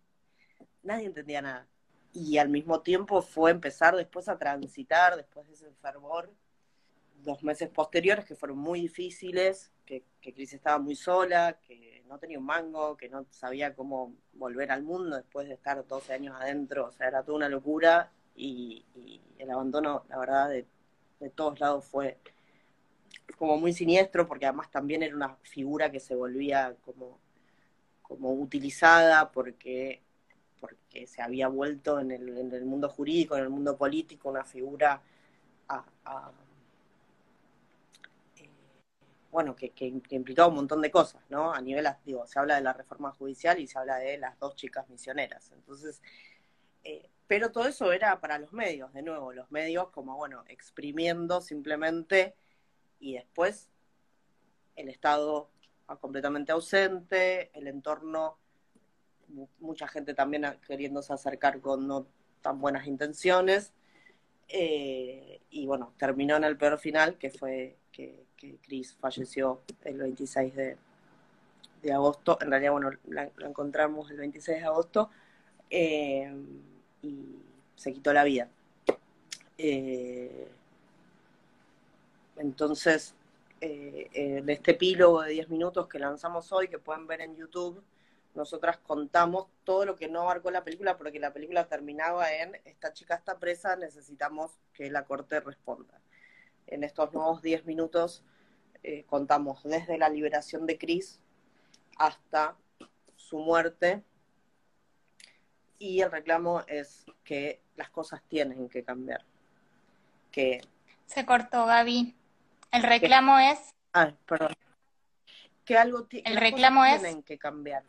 Nadie entendía nada y al mismo tiempo fue empezar después a transitar, después de ese fervor, dos meses posteriores que fueron muy difíciles, que, que Cris estaba muy sola, que no tenía un mango, que no sabía cómo volver al mundo después de estar 12 años adentro, o sea, era toda una locura y, el abandono, la verdad, de, de todos lados fue como muy siniestro, porque además también era una figura que se volvía como, como utilizada, porque porque se había vuelto en el, en el mundo jurídico, en el mundo político, una figura eh, bueno, que, que, implicaba un montón de cosas, ¿no? A nivel, digo, se habla de la reforma judicial y se habla de las dos chicas misioneras. Entonces, eh, pero todo eso era para los medios, de nuevo, los medios como, bueno, exprimiendo simplemente y después el Estado completamente ausente, el entorno, mucha gente también queriéndose acercar con no tan buenas intenciones. Eh, y bueno, terminó en el peor final, que fue que, Chris falleció el 26 de, agosto. En realidad, bueno, la, encontramos el 26 de agosto eh, y se quitó la vida. Eh, entonces, en este epílogo de 10 minutos que lanzamos hoy, que pueden ver en YouTube, nosotras contamos todo lo que no abarcó la película, porque la película terminaba en esta chica está presa, necesitamos que la corte responda. En estos nuevos 10 minutos eh, contamos desde la liberación de Chris hasta su muerte. Y el reclamo es que las cosas tienen que cambiar. Que se cortó, Gaby. El reclamo es. Ah, perdón. Que algo el reclamo es... tienen que cambiar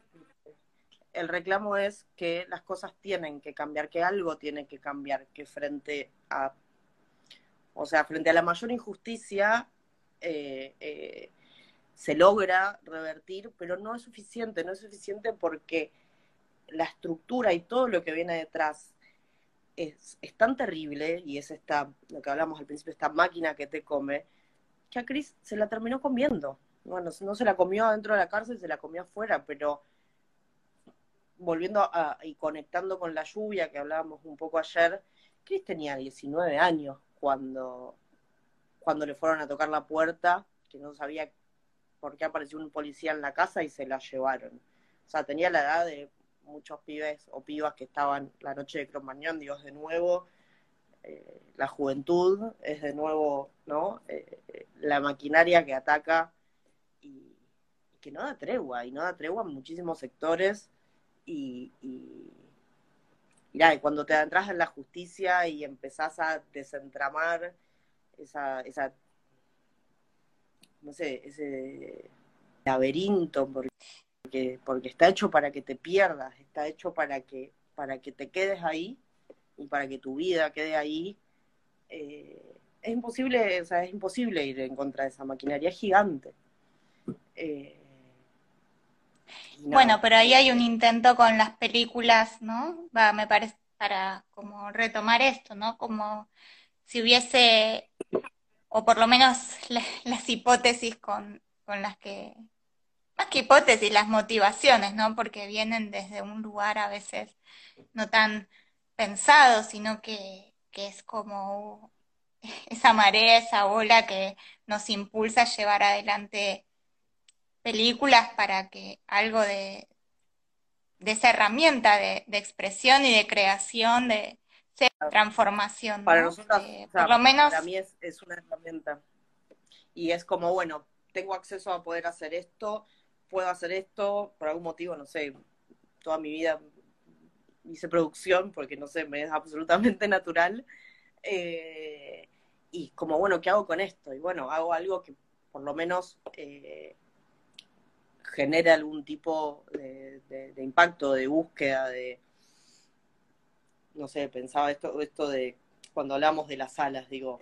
el reclamo es que las cosas tienen que cambiar, que algo tiene que cambiar, que frente a, o sea, frente a la mayor injusticia eh, eh, se logra revertir, pero no es suficiente, no es suficiente porque la estructura y todo lo que viene detrás es, tan terrible, y es esta, lo que hablamos al principio, esta máquina que te come, que a Chris se la terminó comiendo. Bueno, no se la comió adentro de la cárcel, se la comió afuera, pero volviendo a, y conectando con la lluvia que hablábamos un poco ayer, Chris tenía 19 años cuando, cuando le fueron a tocar la puerta, que no sabía por qué apareció un policía en la casa y se la llevaron. O sea, tenía la edad de muchos pibes o pibas que estaban la noche de Cromañón, digo, de nuevo, eh, la juventud es de nuevo, ¿no? Eh, la maquinaria que ataca y, que no da tregua, y no da tregua en muchísimos sectores y, y, cuando te adentras en la justicia y empezás a desentramar esa, esa no sé, ese laberinto, porque, porque está hecho para que te pierdas, está hecho para que, para que te quedes ahí y para que tu vida quede ahí. Eh, es imposible, o sea, es imposible ir en contra de esa maquinaria, gigante. Eh, bueno, pero ahí hay un intento con las películas, ¿no? Va, me parece, para como retomar esto, ¿no? Como si hubiese, o por lo menos <laughs> las hipótesis con, con las que, más que hipótesis, las motivaciones, ¿no? Porque vienen desde un lugar a veces no tan pensado, sino que, que es como <laughs> esa marea, esa ola que nos impulsa a llevar adelante películas para que algo de, de esa herramienta de, expresión y de creación, de, transformación. Para nosotros, eh, por lo menos. Para mí es, es, una herramienta. Y es como, bueno, tengo acceso a poder hacer esto, puedo hacer esto, por algún motivo, no sé, toda mi vida hice producción porque, no sé, me es absolutamente <laughs> natural. Eh, y como, bueno, ¿qué hago con esto? Y bueno, hago algo que por lo menos eh, genera algún tipo de, impacto, de búsqueda, de, no sé, pensaba esto, esto de cuando hablamos de las salas, digo,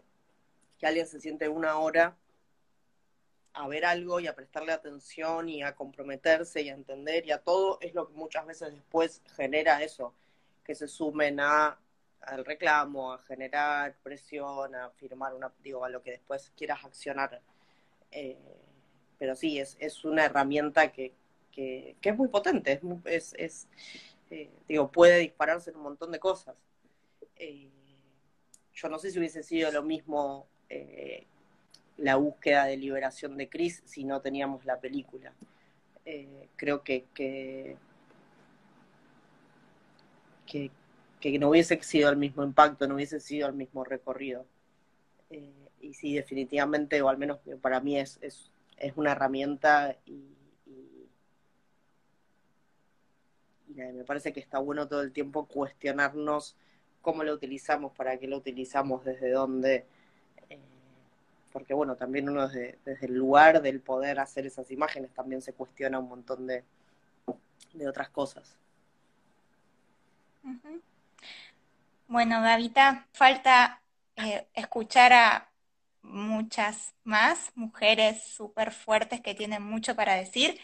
que alguien se siente una hora a ver algo y a prestarle atención y a comprometerse y a entender y a todo, es lo que muchas veces después genera eso, que se sumen a al reclamo, a generar presión, a firmar una, digo, a lo que después quieras accionar. Eh, pero sí, es, es una herramienta que, que, es muy potente, es, es, eh, digo, puede dispararse en un montón de cosas. Eh, yo no sé si hubiese sido lo mismo la búsqueda de liberación de Chris si no teníamos la película. creo que, que, que, no hubiese sido el mismo impacto, no hubiese sido el mismo recorrido. y sí, definitivamente, o al menos para mí es, es es una herramienta y, me parece que está bueno todo el tiempo cuestionarnos cómo lo utilizamos, para qué lo utilizamos, desde dónde, eh, porque bueno, también uno desde, el lugar del poder hacer esas imágenes también se cuestiona un montón de, de otras cosas. Bueno, Gavita, falta eh, escuchar a muchas más mujeres súper fuertes que tienen mucho para decir.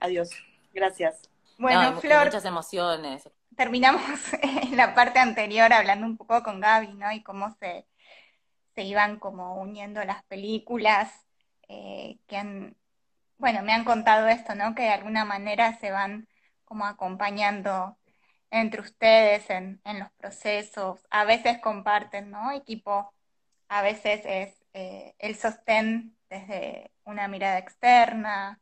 Adiós, gracias. Bueno, Flor. Muchas emociones. Terminamos <laughs> en la parte anterior hablando un poco con Gaby, ¿no? Y cómo se, se iban como uniendo las películas eh, que han, bueno, me han contado esto, ¿no? Que de alguna manera se van como acompañando entre ustedes en, en los procesos, a veces comparten, ¿no? Equipo, a veces es eh, el sostén desde una mirada externa,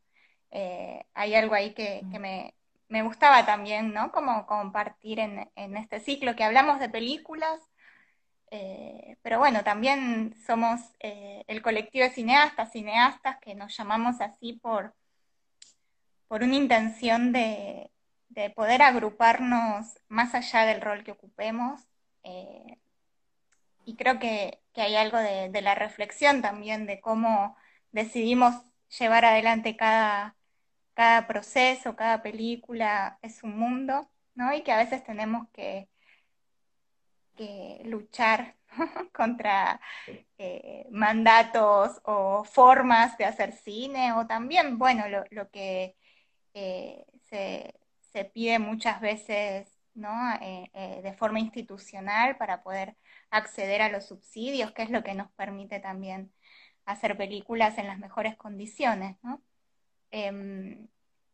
eh, hay algo ahí que, que me, me, gustaba también, ¿no? Como compartir en, en este ciclo que hablamos de películas, eh, pero bueno, también somos eh, el colectivo de cineastas, cineastas que nos llamamos así por, por una intención de, poder agruparnos más allá del rol que ocupemos. Eh, y creo que, hay algo de, la reflexión también de cómo decidimos llevar adelante cada, cada proceso, cada película, es un mundo, ¿no? Y que a veces tenemos que que luchar <laughs> contra eh, mandatos o formas de hacer cine, o también, bueno, lo, que eh, se, pide muchas veces ¿no? Eh, de forma institucional para poder acceder a los subsidios, que es lo que nos permite también hacer películas en las mejores condiciones. ¿no? Em,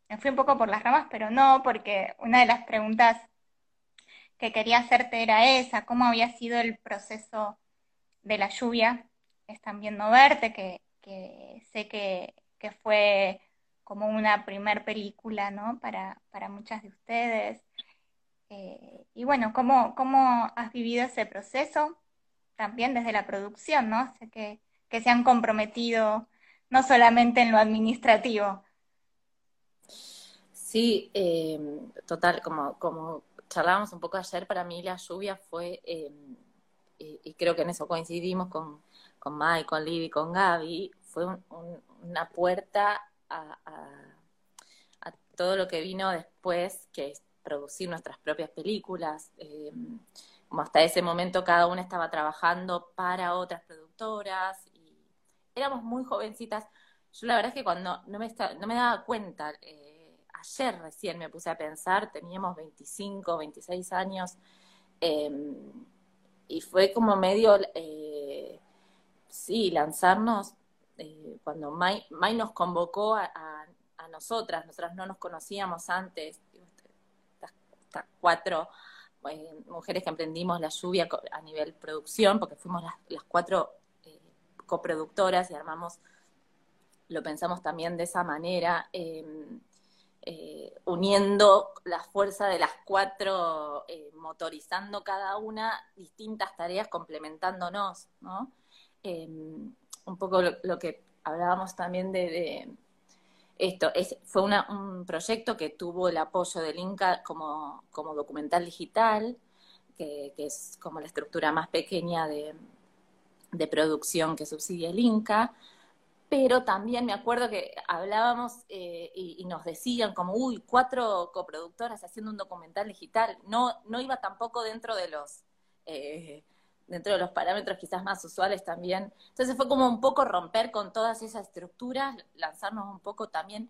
me fui un poco por las ramas, pero no, porque una de las preguntas que quería hacerte era esa, cómo había sido el proceso de la lluvia. Están viendo verte, que, sé que, fue como una primer película, ¿no? Para, para muchas de ustedes. Eh, y bueno, ¿cómo, ¿cómo has vivido ese proceso? También desde la producción, ¿no? Sé que, que se han comprometido no solamente en lo administrativo. Sí, eh, total, como, como charlábamos un poco ayer, para mí la lluvia fue, em, y, creo que en eso coincidimos con, con Mai, con Liv y con Gaby, fue una puerta a, todo lo que vino después, que es producir nuestras propias películas. Em, como hasta ese momento cada una estaba trabajando para otras productoras y éramos muy jovencitas. Yo la verdad es que cuando no me, no me daba cuenta eh, ayer recién me puse a pensar, teníamos 25, 26 años, em, y fue como medio, eh, sí, lanzarnos, eh, cuando Mai, nos convocó a, nosotras, nosotras no nos conocíamos antes, estas, cuatro eh, mujeres que emprendimos la lluvia a nivel producción, porque fuimos las, las cuatro coproductoras y armamos, lo pensamos también de esa manera. Em, eh, uniendo la fuerza de las cuatro, eh, motorizando cada una distintas tareas, complementándonos, ¿no? Em, un poco lo, que hablábamos también de, esto, es, fue un proyecto que tuvo el apoyo del Inca como, como documental digital, que, es como la estructura más pequeña de, de producción que subsidia el Inca, pero también me acuerdo que hablábamos eh, y, nos decían como, uy, cuatro coproductoras haciendo un documental digital. No, no iba tampoco dentro de los, eh, dentro de los parámetros quizás más usuales también. Entonces fue como un poco romper con todas esas estructuras, lanzarnos un poco también,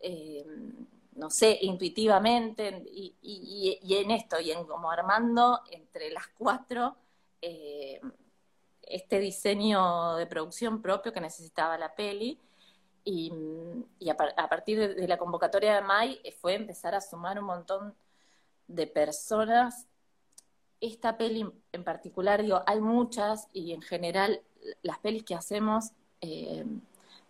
eh, no sé, intuitivamente y, y, en esto, y en como armando entre las cuatro este diseño de producción propio que necesitaba la peli. Y, a, partir de, la convocatoria de Mai eh, fue empezar a sumar un montón de personas. Esta peli en particular, digo, hay muchas y en general las pelis que hacemos eh,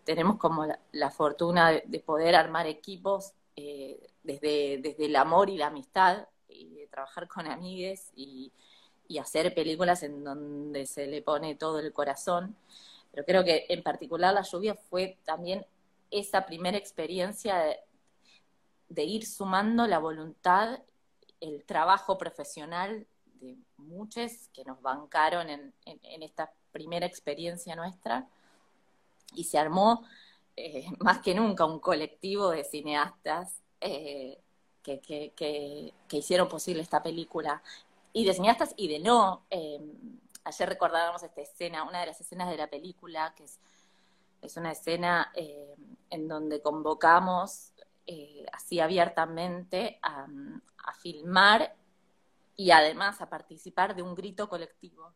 tenemos como la, fortuna de, poder armar equipos eh, desde, desde el amor y la amistad y de trabajar con amigues y, y hacer películas en donde se le pone todo el corazón. Pero creo que en particular La lluvia fue también esa primera experiencia de, ir sumando la voluntad, el trabajo profesional de muchos que nos bancaron en, esta primera experiencia nuestra y se armó eh, <laughs> más que nunca un colectivo de cineastas eh, que, que, hicieron posible esta película, y de cineastas y de no. Em, ayer recordábamos esta escena, una de las escenas de la película, que es, es una escena em, en donde convocamos eh, así abiertamente a, a filmar y además a participar de un grito colectivo.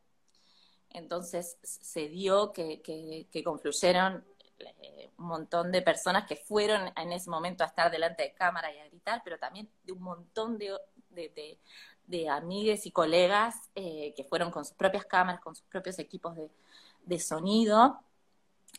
Entonces se dio que, que, confluyeron eh, un montón de personas que fueron en ese momento a estar delante de cámara y a gritar, pero también de un montón de, amigues y colegas eh, que fueron con sus propias cámaras, con sus propios equipos de, de sonido,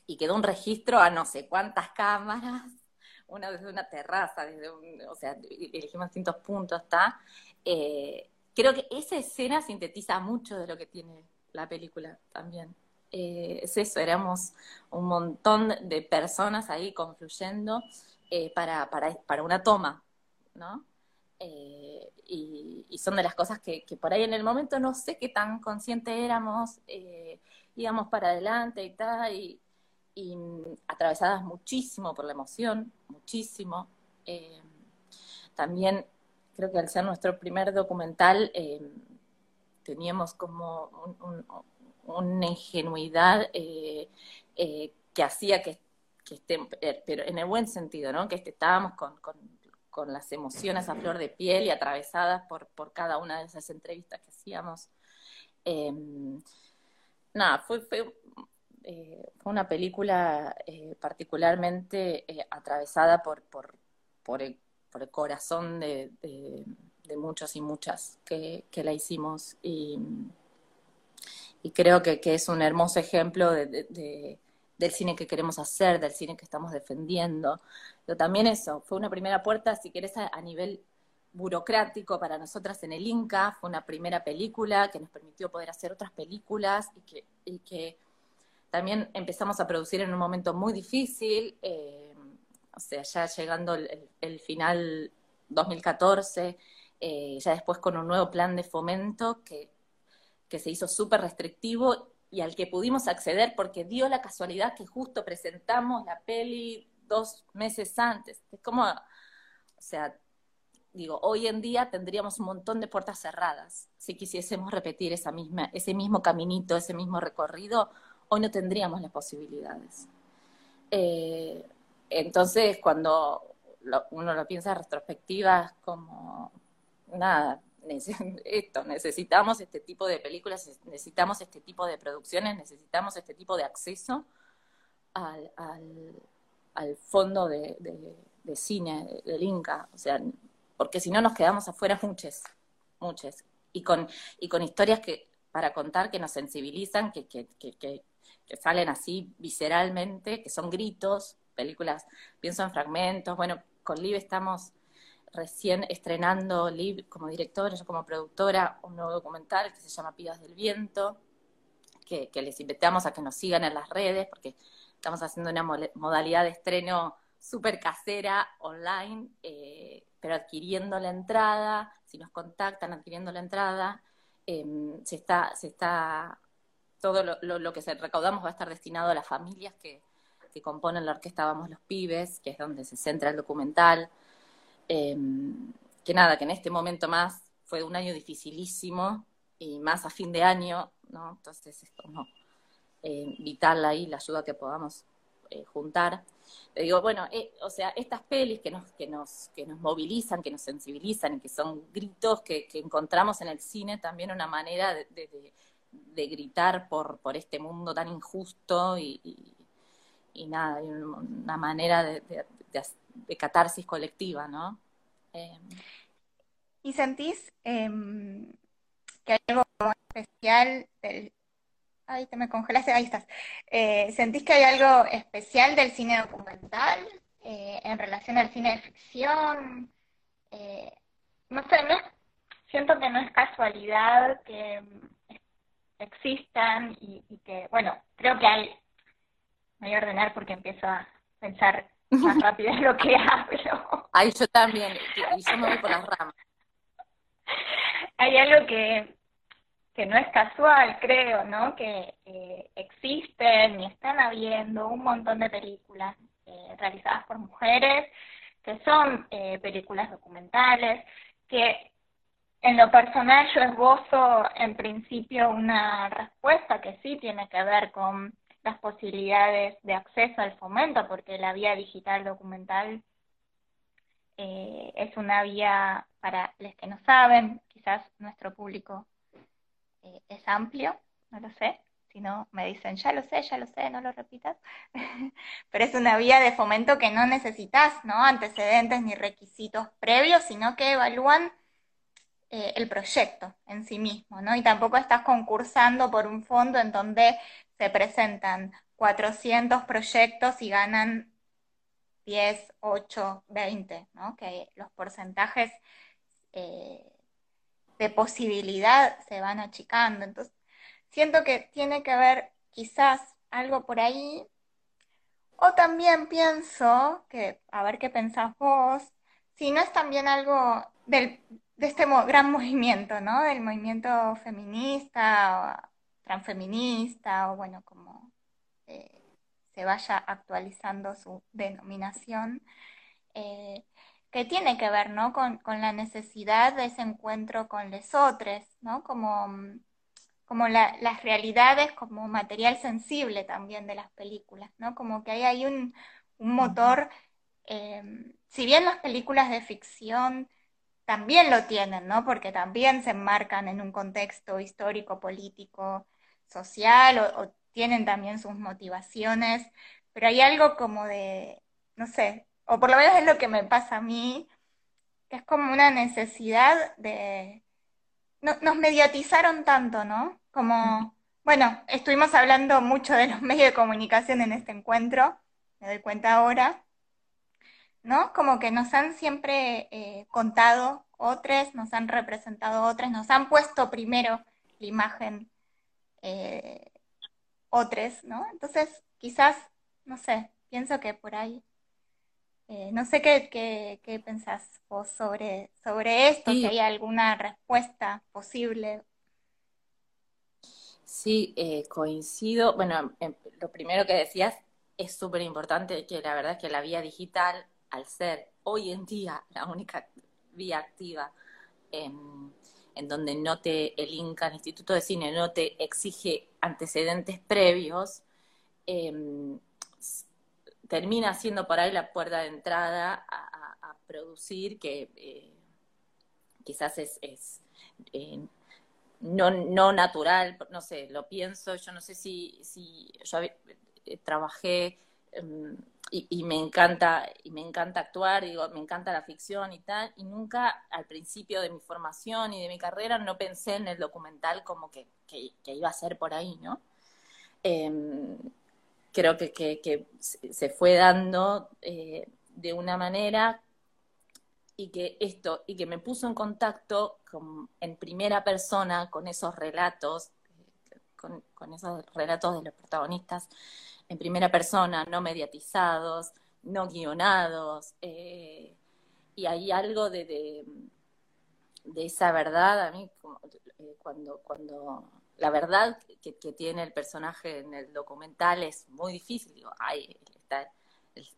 y quedó un registro a no sé cuántas cámaras, <laughs> una desde una terraza, desde un, o sea, elegimos distintos puntos, ¿está? Eh, creo que esa escena sintetiza mucho de lo que tiene la película también. Eh, es eso, éramos un montón de personas ahí confluyendo para, para, para, una toma, ¿no? Eh, y, son de las cosas que, por ahí en el momento no sé qué tan conscientes éramos, íbamos para adelante y tal, y, y atravesadas muchísimo por la emoción, muchísimo. también creo que al ser nuestro primer documental teníamos como una ingenuidad eh, eh, que hacía que, que eh, pero en el buen sentido, ¿no? Que estábamos con, las emociones a flor de piel y atravesadas por, por cada una de esas entrevistas que hacíamos. Em, nada, fue, fue, fue, una película particularmente atravesada por, por, por, el, corazón de de muchos y muchas que, la hicimos y, y creo que, es un hermoso ejemplo de, del cine que queremos hacer, del cine que estamos defendiendo. Pero también eso, fue una primera puerta, si querés, a, nivel burocrático para nosotras en el Inca, fue una primera película que nos permitió poder hacer otras películas y que, también empezamos a producir en un momento muy difícil, eh, o sea, ya llegando el, el final 2014, eh, ya después con un nuevo plan de fomento que, que se hizo súper restrictivo y al que pudimos acceder porque dio la casualidad que justo presentamos la peli dos meses antes. Es como, o sea, digo, hoy en día tendríamos un montón de puertas cerradas. Si quisiésemos repetir esa misma, ese mismo caminito, ese mismo recorrido, hoy no tendríamos las posibilidades. Eh, entonces, cuando uno lo piensa en retrospectiva, como nada, <laughs> esto, necesitamos este tipo de películas, necesitamos este tipo de producciones, necesitamos este tipo de acceso al, al, fondo de, cine del Inca, o sea, porque si no nos quedamos afuera muchas, muchas, y con, y con historias que para contar que nos sensibilizan, que, que, que, que, salen así visceralmente, que son gritos, películas, pienso en fragmentos, bueno, con Liv estamos recién estrenando Liv como directora, yo como productora, un nuevo documental que se llama Pidas del Viento, que, les invitamos a que nos sigan en las redes, porque estamos haciendo una modalidad de estreno súper casera, online, eh, pero adquiriendo la entrada, si nos contactan adquiriendo la entrada, em, se está, se está, todo lo, que recaudamos va a estar destinado a las familias que, que componen la orquesta Vamos los Pibes, que es donde se centra el documental. Em, que nada, que en este momento más fue un año dificilísimo y más a fin de año, ¿no? Entonces es como eh, vital ahí la ayuda que podamos eh, juntar. Le digo, bueno, eh, o sea, estas pelis que nos, que nos, que nos movilizan, que nos sensibilizan y que son gritos que, encontramos en el cine, también una manera de, gritar por, por este mundo tan injusto y, y, nada, una manera de, catarsis colectiva, ¿no? ¿Y sentís em, que algo especial del... Ay, te me congelaste, ahí estás. Eh, ¿Sentís que hay algo especial del cine documental eh, en relación al cine de ficción? Eh, no sé, no, siento que no es casualidad que existan y, y que, bueno, creo que hay... Me voy a ordenar porque empiezo a pensar más <laughs> rápido de lo que hablo. Ay, yo también, y yo me voy por las ramas. Hay algo que, que no es casual, creo, ¿no? Que eh, existen y están habiendo un montón de películas eh, realizadas por mujeres, que son eh, películas documentales, que en lo personal yo esbozo en principio una respuesta que sí tiene que ver con las posibilidades de acceso al fomento, porque la vía digital documental es una vía para los que no saben, quizás nuestro público eh, es amplio, no lo sé, si no me dicen, ya lo sé, ya lo sé, no lo repitas, <laughs> pero es una vía de fomento que no necesitas, ¿no? Antecedentes ni requisitos previos, sino que evalúan eh, el proyecto en sí mismo, ¿no? Y tampoco estás concursando por un fondo en donde se presentan 400 proyectos y ganan 10, 8, 20, ¿no? Que los porcentajes eh, de posibilidad se van achicando. Entonces, siento que tiene que ver quizás algo por ahí. O también pienso que, a ver qué pensás vos, si no es también algo del, de este gran movimiento, ¿no? Del movimiento feminista, transfeminista, o bueno, como eh, se vaya actualizando su denominación. Eh, que tiene que ver, ¿no? Con, la necesidad de ese encuentro con los otros, ¿no? Como, como las realidades como material sensible también de las películas, ¿no? Como que ahí hay un, motor, em, si bien las películas de ficción también lo tienen, ¿no? Porque también se enmarcan en un contexto histórico, político, social, o tienen también sus motivaciones, pero hay algo como de, no sé, o por lo menos es lo que me pasa a mí, que es como una necesidad de... nos mediatizaron tanto, ¿no? Como, bueno, estuvimos hablando mucho de los <laughs> medios de comunicación en este encuentro, me doy cuenta ahora, ¿no? Como que nos han siempre eh, contado otros, nos han representado otros, nos han puesto primero la imagen eh, otros, ¿no? Entonces, quizás, no sé, pienso que por ahí eh, no sé qué, qué, pensás vos sobre, sobre esto, si hay alguna respuesta posible. Sí, eh, coincido. Bueno, em, lo primero que decías es súper importante, que la verdad es que la vía digital, al ser hoy en día <laughs> la única vía activa en, donde no te, el INCA, el Instituto de Cine, no te exige antecedentes previos, em, termina siendo por ahí la puerta de entrada a, producir que eh, quizás es, eh, no, no natural, no sé, lo pienso, yo no sé si, si yo eh, trabajé em, y, me encanta, y me encanta actuar, digo, me encanta la ficción y tal, y nunca al principio de mi formación y de mi carrera no pensé en el documental como que, que, que iba a ser por ahí, ¿no? Creo que, que, se fue dando eh, de una manera y que esto, y que me puso en contacto con, en primera persona con esos relatos, con, esos relatos de los protagonistas en primera persona, no mediatizados, no guionados, eh, y hay algo de, de, esa verdad, a mí, eh, cuando, cuando la verdad que, tiene el personaje en el documental es muy difícil. Digo, hay, está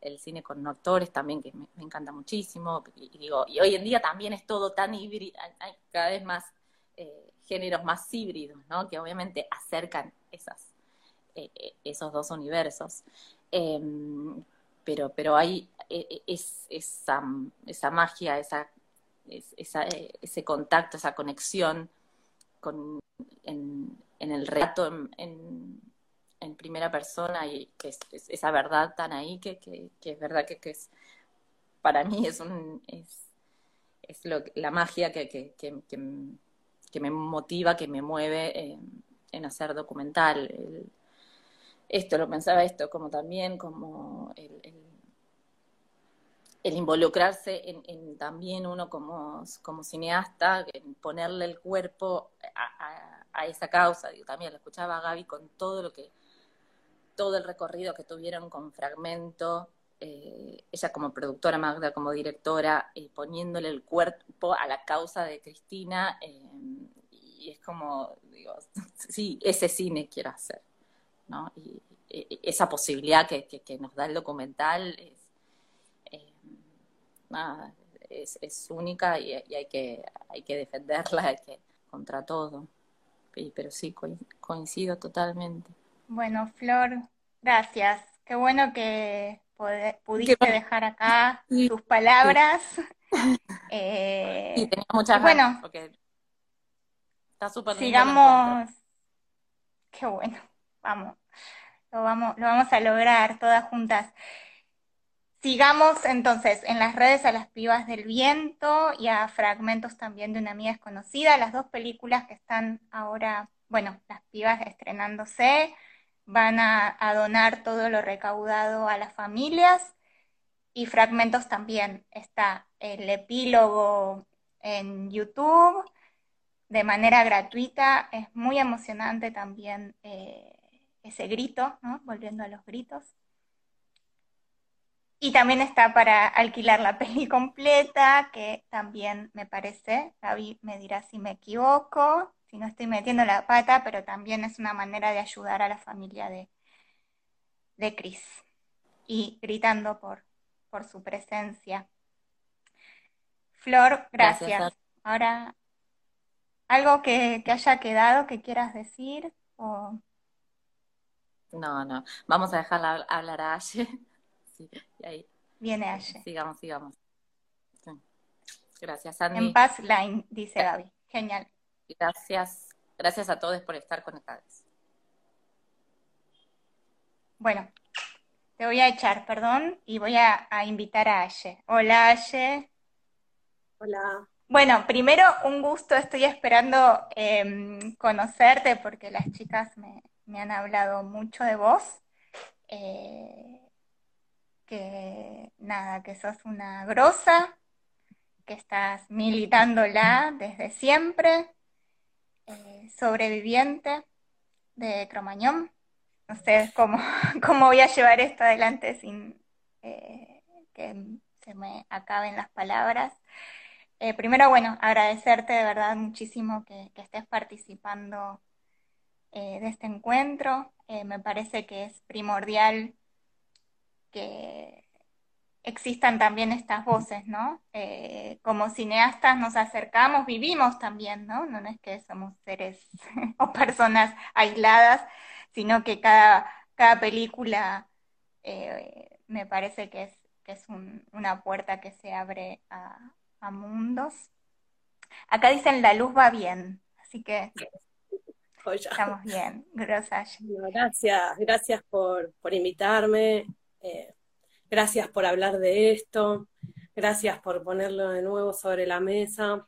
el, cine con actores también que me, encanta muchísimo. Y, digo, y hoy en día también es todo tan híbrido, hay cada vez más eh, géneros más híbridos, ¿no? Que obviamente acercan esas, eh, eh, esos dos universos. Em, pero, pero hay es, esa, esa magia, esa, esa, ese contacto, esa conexión en, el relato en, primera persona y que es, esa verdad tan ahí que, es verdad que, es para mí es un es, es lo, la magia que, me motiva, que me mueve en hacer documental. esto, lo pensaba esto, como también como el el involucrarse en, también uno como, cineasta, en ponerle el cuerpo a, esa causa. También lo escuchaba a Gaby con todo lo que, todo el recorrido que tuvieron con Fragmento, eh, ella como productora, Magda como directora, eh, poniéndole el cuerpo a la causa de Cristina, eh, y es como, digo, <laughs> sí, ese cine quiero hacer, ¿no? Y, esa posibilidad que, nos da el documental es, nada, es, única y, hay, que, hay que defenderla hay que, contra todo. pero sí, coincido totalmente. Bueno, Flor, gracias. Qué bueno que pudiste dejar acá tus palabras. <laughs> Eh, sí, tenía muchas bueno, porque está súper Sigamos. Qué bueno, vamos. Lo vamos, lo vamos a lograr todas juntas. Sigamos entonces en las redes a las pibas del viento y a fragmentos también de una amiga desconocida, las dos películas que están ahora, bueno, las pibas estrenándose, van a, donar todo lo recaudado a las familias y fragmentos también. Está el epílogo en YouTube de manera gratuita, es muy emocionante también eh, ese grito, ¿no? Volviendo a los gritos. Y también está para alquilar la peli <laughs> completa, que también me parece, Gaby me dirá si me equivoco, si no estoy metiendo la pata, pero también es una manera de ayudar a la familia de, de Chris. Y gritando por, por su presencia. Flor, gracias. Ahora, ¿algo que, haya quedado que quieras decir? O... No, no. Vamos a dejarla hablar a Aye. <laughs> Sí, ahí. Viene Aye. Sigamos, sigamos. Gracias, Andy. En Paz Line, dice Gaby. Genial. Gracias. Gracias a todos por estar conectados. Bueno, te voy a echar, perdón, y voy a, invitar a Aye. Hola, Aye. Hola. Bueno, primero un gusto, estoy esperando em, conocerte porque las chicas me, han hablado mucho de vos. Eh, que nada, que sos una grosa, que estás militándola desde siempre, eh, sobreviviente de Cromañón. No sé cómo, <laughs> cómo voy a llevar esto adelante sin eh, que se me acaben las palabras. Eh, primero, bueno, agradecerte de verdad muchísimo que, que estés participando de este encuentro. me parece que es primordial que existan también estas voces, ¿no? Eh, como cineastas nos acercamos, vivimos también, ¿no? No es que somos seres <laughs> o personas aisladas, sino que cada, cada película eh, me parece que es, que es una puerta que se abre a, mundos. Acá dicen la luz va bien, así que <laughs> estamos bien. Gracias. Gracias, gracias por, por invitarme. Eh, gracias por hablar de esto, gracias por ponerlo de nuevo sobre la mesa.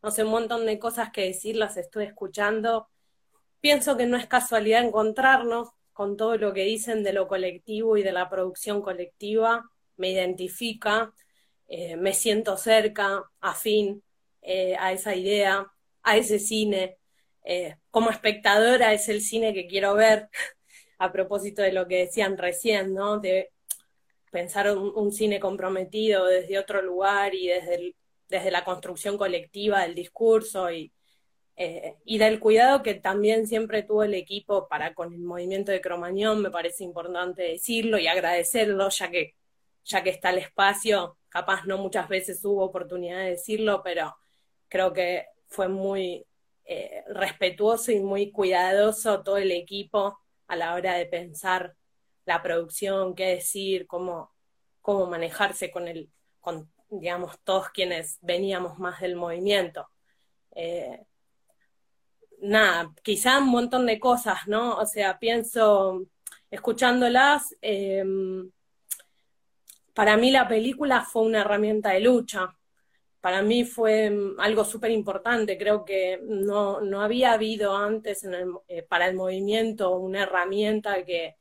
No sé, un montón de cosas que decir, las estoy escuchando. Pienso que no es casualidad encontrarnos con todo lo que dicen de lo colectivo y de la producción colectiva. Me identifica, eh, me siento cerca, afín eh, a esa idea, a ese cine. como espectadora es el cine que quiero ver a propósito de lo que decían recién, ¿no? De pensar un, cine comprometido desde otro lugar y desde, desde la construcción colectiva del discurso y, eh, y del cuidado que también siempre tuvo el equipo para con el movimiento de Cromañón, me parece importante decirlo y agradecerlo, ya que, ya que está el espacio, capaz no muchas veces hubo oportunidad de decirlo, pero creo que fue muy eh, respetuoso y muy cuidadoso todo el equipo a la hora de pensar la producción, qué decir, cómo, cómo manejarse con el, con, digamos, todos quienes veníamos más del movimiento. Eh, nada, quizá un montón de cosas, ¿no? O sea, pienso, escuchándolas, em, para mí la película fue una herramienta de lucha, para mí fue mm, algo súper importante. Creo que no, no, había habido antes eh, para el movimiento una herramienta que,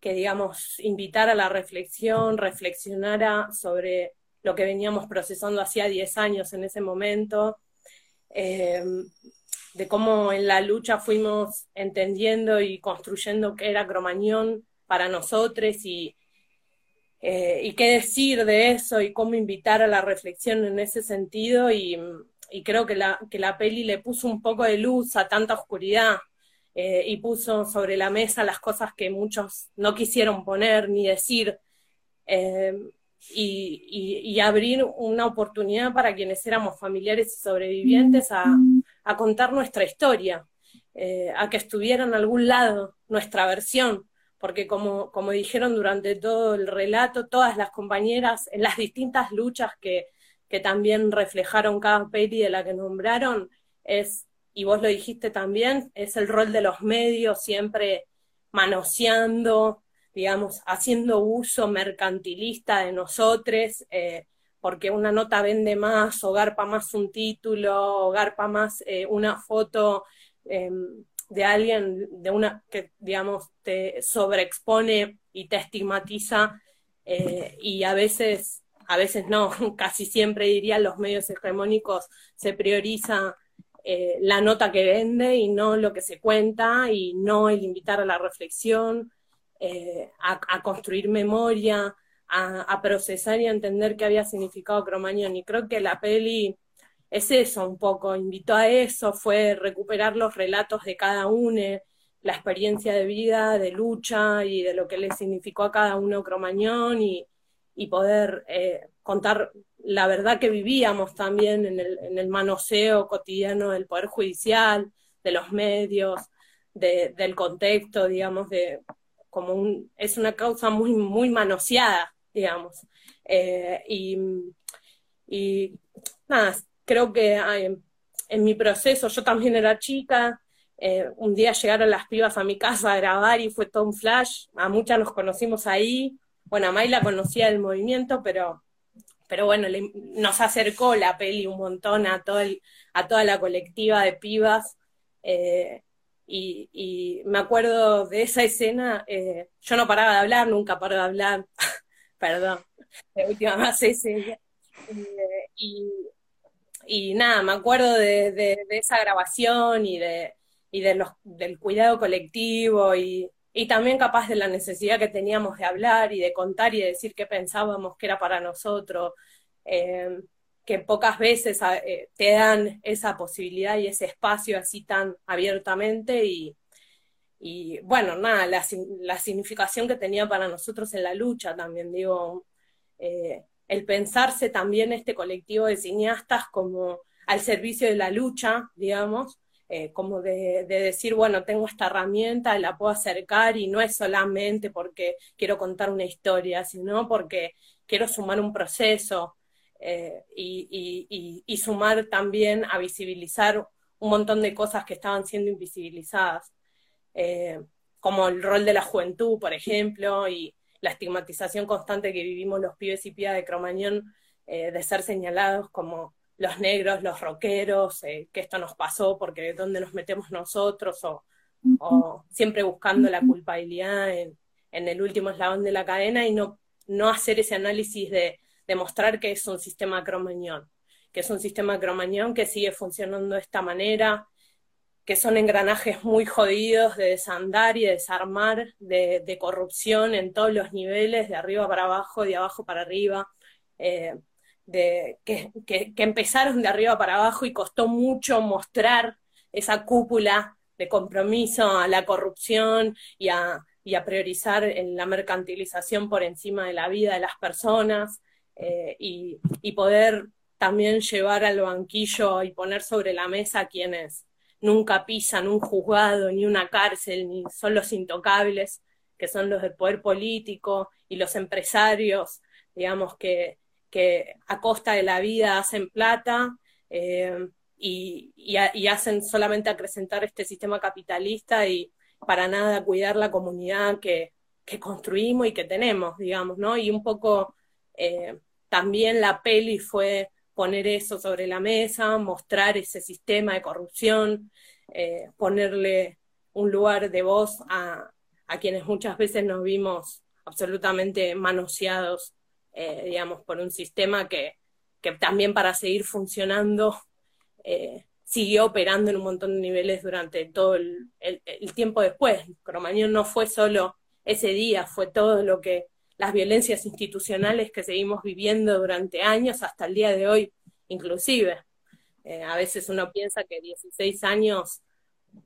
que, digamos, invitara a la reflexión, reflexionara sobre lo que veníamos procesando hacía 10 años en ese momento, em, de cómo en la lucha fuimos entendiendo y construyendo qué era Cromañón para nosotros y, eh, y qué decir de eso y cómo invitar a la reflexión en ese sentido y, creo que la, que la peli le puso un poco de luz a tanta oscuridad eh, y puso sobre la mesa las cosas que muchos no quisieron poner ni decir. Eh, y, abrir una oportunidad para quienes éramos familiares y sobrevivientes a, contar nuestra historia, a que estuviera en algún lado nuestra versión, porque como, como dijeron durante todo el relato, todas las compañeras en las distintas luchas que, que también reflejaron cada peli de la que nombraron, es, y vos lo dijiste también, es el rol de los medios siempre manoseando, digamos, haciendo uso mercantilista de nosotros, eh, porque una nota vende más, o garpa más un título, o garpa más eh, una foto em, de alguien, de una que, digamos, te sobreexpone y te estigmatiza, eh, y a veces, a veces no, <laughs> casi siempre diría los medios hegemónicos se prioriza la nota que vende y no lo que se cuenta, y no el invitar a la reflexión, eh, a, construir memoria, a, procesar y a entender qué había significado Cromañón. Y creo que la peli es eso un poco, invitó a eso, fue recuperar los relatos de cada uno, la experiencia de vida, de lucha y de lo que le significó a cada uno Cromañón y, poder eh, contar la verdad que vivíamos también en el, en el manoseo cotidiano del Poder Judicial, de los medios, del contexto, digamos, de, como es una causa muy, muy manoseada, digamos. Eh, y, nada, creo que en mi proceso, yo también era chica, eh, un día llegaron las pibas a mi casa a grabar y fue todo un flash, a muchas nos conocimos ahí, bueno, a May la conocía del movimiento, pero, pero bueno, nos acercó la peli un montón a, todo a toda la colectiva de pibas. Eh, y, me acuerdo de esa escena, eh, yo no paraba de hablar, nunca paro de hablar, <laughs> perdón, la última más ese. Eh, y, nada, me acuerdo de, esa grabación y, de, y de los, del cuidado colectivo y, y también capaz de la necesidad que teníamos de hablar y de contar y de decir qué pensábamos que era para nosotros. Eh, que pocas veces eh, te dan esa posibilidad y ese espacio así tan abiertamente y, bueno, nada, la, significación que tenía para nosotros en la lucha también, digo, eh, el pensarse también este colectivo de cineastas como al servicio de la lucha, digamos, eh, como de, de, decir, bueno, tengo esta herramienta, la puedo acercar y no es solamente porque quiero contar una historia, sino porque quiero sumar un proceso, eh, y, sumar también a visibilizar un montón de cosas que estaban siendo invisibilizadas, eh, como el rol de la juventud, por ejemplo, y la estigmatización constante que vivimos los pibes y pibas de Cromañón eh, de ser señalados como los negros, los rockeros, que esto nos pasó porque de dónde nos metemos nosotros, o, siempre buscando la culpabilidad en, en, el último eslabón de la cadena y no, no hacer ese análisis de demostrar que es un sistema cromañón, que es un sistema cromañón que sigue funcionando de esta manera, que son engranajes muy jodidos de desandar y de desarmar, de, corrupción en todos los niveles, de arriba para abajo, de abajo para arriba, eh, de, que, empezaron de arriba para abajo y costó mucho mostrar esa cúpula de compromiso a la corrupción y a, y a priorizar en la mercantilización por encima de la vida de las personas. Eh, y, poder también llevar al banquillo y poner sobre la mesa quienes nunca pisan un juzgado ni una cárcel, ni son los intocables, que son los del poder político y los empresarios, digamos, que, que a costa de la vida hacen plata eh, y, y, hacen solamente acrecentar este sistema capitalista y para nada cuidar la comunidad que, que construimos y que tenemos, digamos, ¿no? Y un poco eh, también la peli fue poner eso sobre la mesa, mostrar ese sistema de corrupción, eh, ponerle un lugar de voz a, quienes muchas veces nos vimos absolutamente manoseados, eh, digamos, por un sistema que, también para seguir funcionando siguió operando en un montón de niveles durante todo el, el tiempo después. Cromañón no fue solo ese día, fue todo lo que las violencias institucionales que seguimos viviendo durante años hasta el día de hoy, inclusive. Eh, a veces uno piensa que 16 años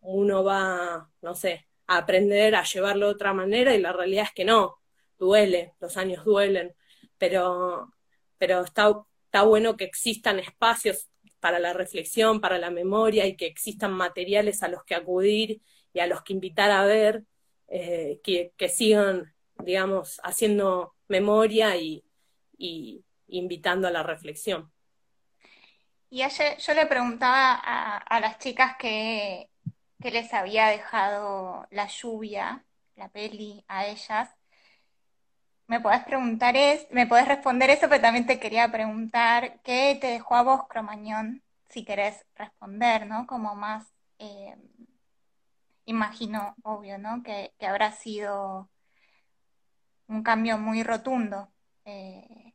uno va, no sé, a aprender a llevarlo de otra manera y la realidad es que no, duele, los años duelen, pero, pero está, está bueno que existan espacios para la reflexión, para la memoria y que existan materiales a los que acudir y a los que invitar a ver, eh, que, sigan, digamos, haciendo memoria y, invitando a la reflexión. Y ayer yo le preguntaba a, las chicas que, que, les había dejado la lluvia, la peli, a ellas. Me podés preguntar es, me podés responder eso, pero también te quería preguntar qué te dejó a vos, Cromañón, si querés responder, ¿no? Como más eh, imagino, obvio, ¿no? Que, habrá sido un cambio muy rotundo, eh,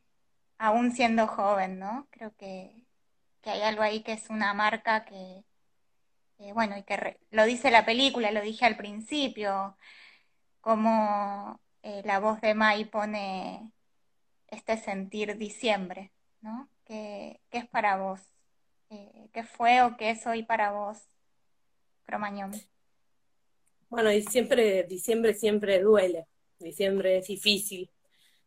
aún siendo joven, ¿no? Creo que, hay algo ahí que es una marca que, bueno, y que lo dice la película, lo dije al principio, como eh, la voz de Mai pone este sentir diciembre, ¿no? ¿Qué, es para vos? Eh, ¿Qué fue o qué es hoy para vos, Cromañón? Bueno, diciembre, diciembre siempre duele, diciembre es difícil,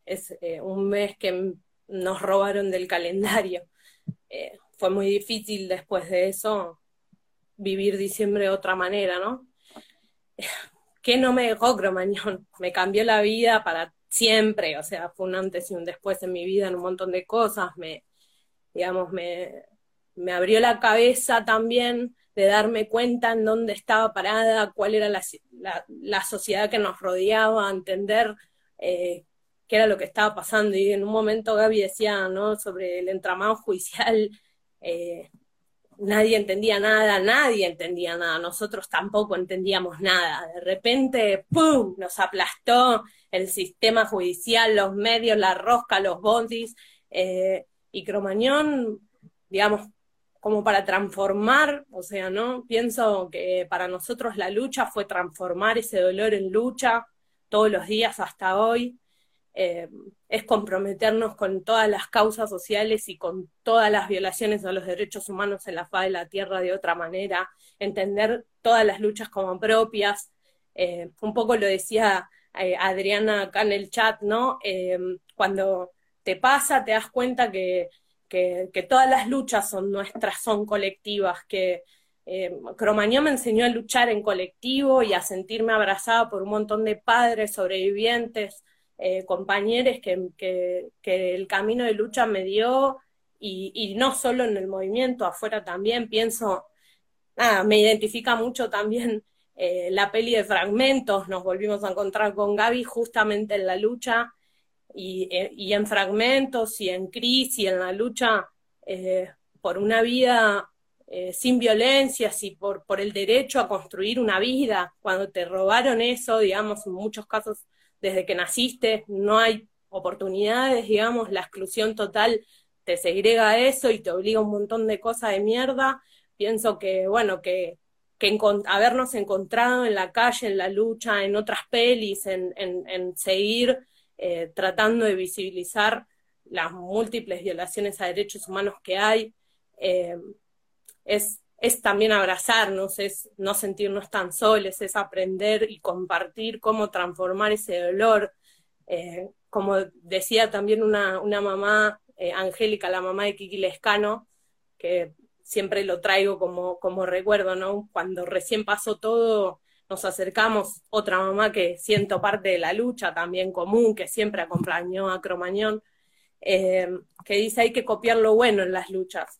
es eh, un mes que nos robaron del calendario. <laughs> Eh, fue muy difícil después de eso vivir diciembre de otra manera, ¿no? <laughs> ¿Qué no me dejó Cromañón? Me cambió la vida para siempre, o sea, fue un antes y un después en mi vida en un montón de cosas, me, digamos, me, me abrió la cabeza también de darme cuenta en dónde estaba parada, cuál era la, sociedad que nos rodeaba, entender eh, qué era lo que estaba pasando. Y en un momento Gaby decía, ¿no? Sobre el entramado judicial, eh, nadie entendía nada, nadie entendía nada, nosotros tampoco entendíamos nada. De repente, ¡pum!, nos aplastó el sistema judicial, los medios, la rosca, los bondis, eh, y Cromañón, digamos, como para transformar, o sea, ¿no? Pienso que para nosotros la lucha fue transformar ese dolor en lucha todos los días hasta hoy, eh, es comprometernos con todas las causas sociales y con todas las violaciones a los derechos humanos en la faz de la tierra de otra manera, entender todas las luchas como propias. Eh, un poco lo decía eh, Adriana acá en el chat, ¿no? cuando te pasa, te das cuenta que que, todas las luchas son nuestras, son colectivas, que eh, Cromañón me enseñó a luchar en colectivo y a sentirme abrazada por un montón de padres, sobrevivientes, eh, compañeros que, el camino de lucha me dio, y, no solo en el movimiento, afuera también. Pienso, nada, me identifica mucho también eh, la peli de fragmentos, nos volvimos a encontrar con Gaby justamente en la lucha, eh, y, en fragmentos y en crisis y en la lucha eh, por una vida eh, sin violencias y por, por el derecho a construir una vida. Cuando te robaron eso, digamos, en muchos casos desde que naciste no hay oportunidades, digamos, la exclusión total te segrega eso y te obliga a un montón de cosas de mierda. Pienso que, bueno, que, que habernos encontrado en la calle, en la lucha, en otras pelis, en, en, en seguir eh, tratando de visibilizar las múltiples violaciones a derechos humanos que hay, eh, es, es también abrazarnos, es no sentirnos tan soles, es aprender y compartir cómo transformar ese dolor. Eh, como decía también una, una mamá, Angélica, la mamá de Kiki Lescano, que siempre lo traigo como, como recuerdo, ¿no? Cuando recién pasó todo, nos acercamos, otra mamá que siento parte de la lucha también común, que siempre acompañó a Cromañón, eh, que dice hay que copiar lo bueno en las luchas.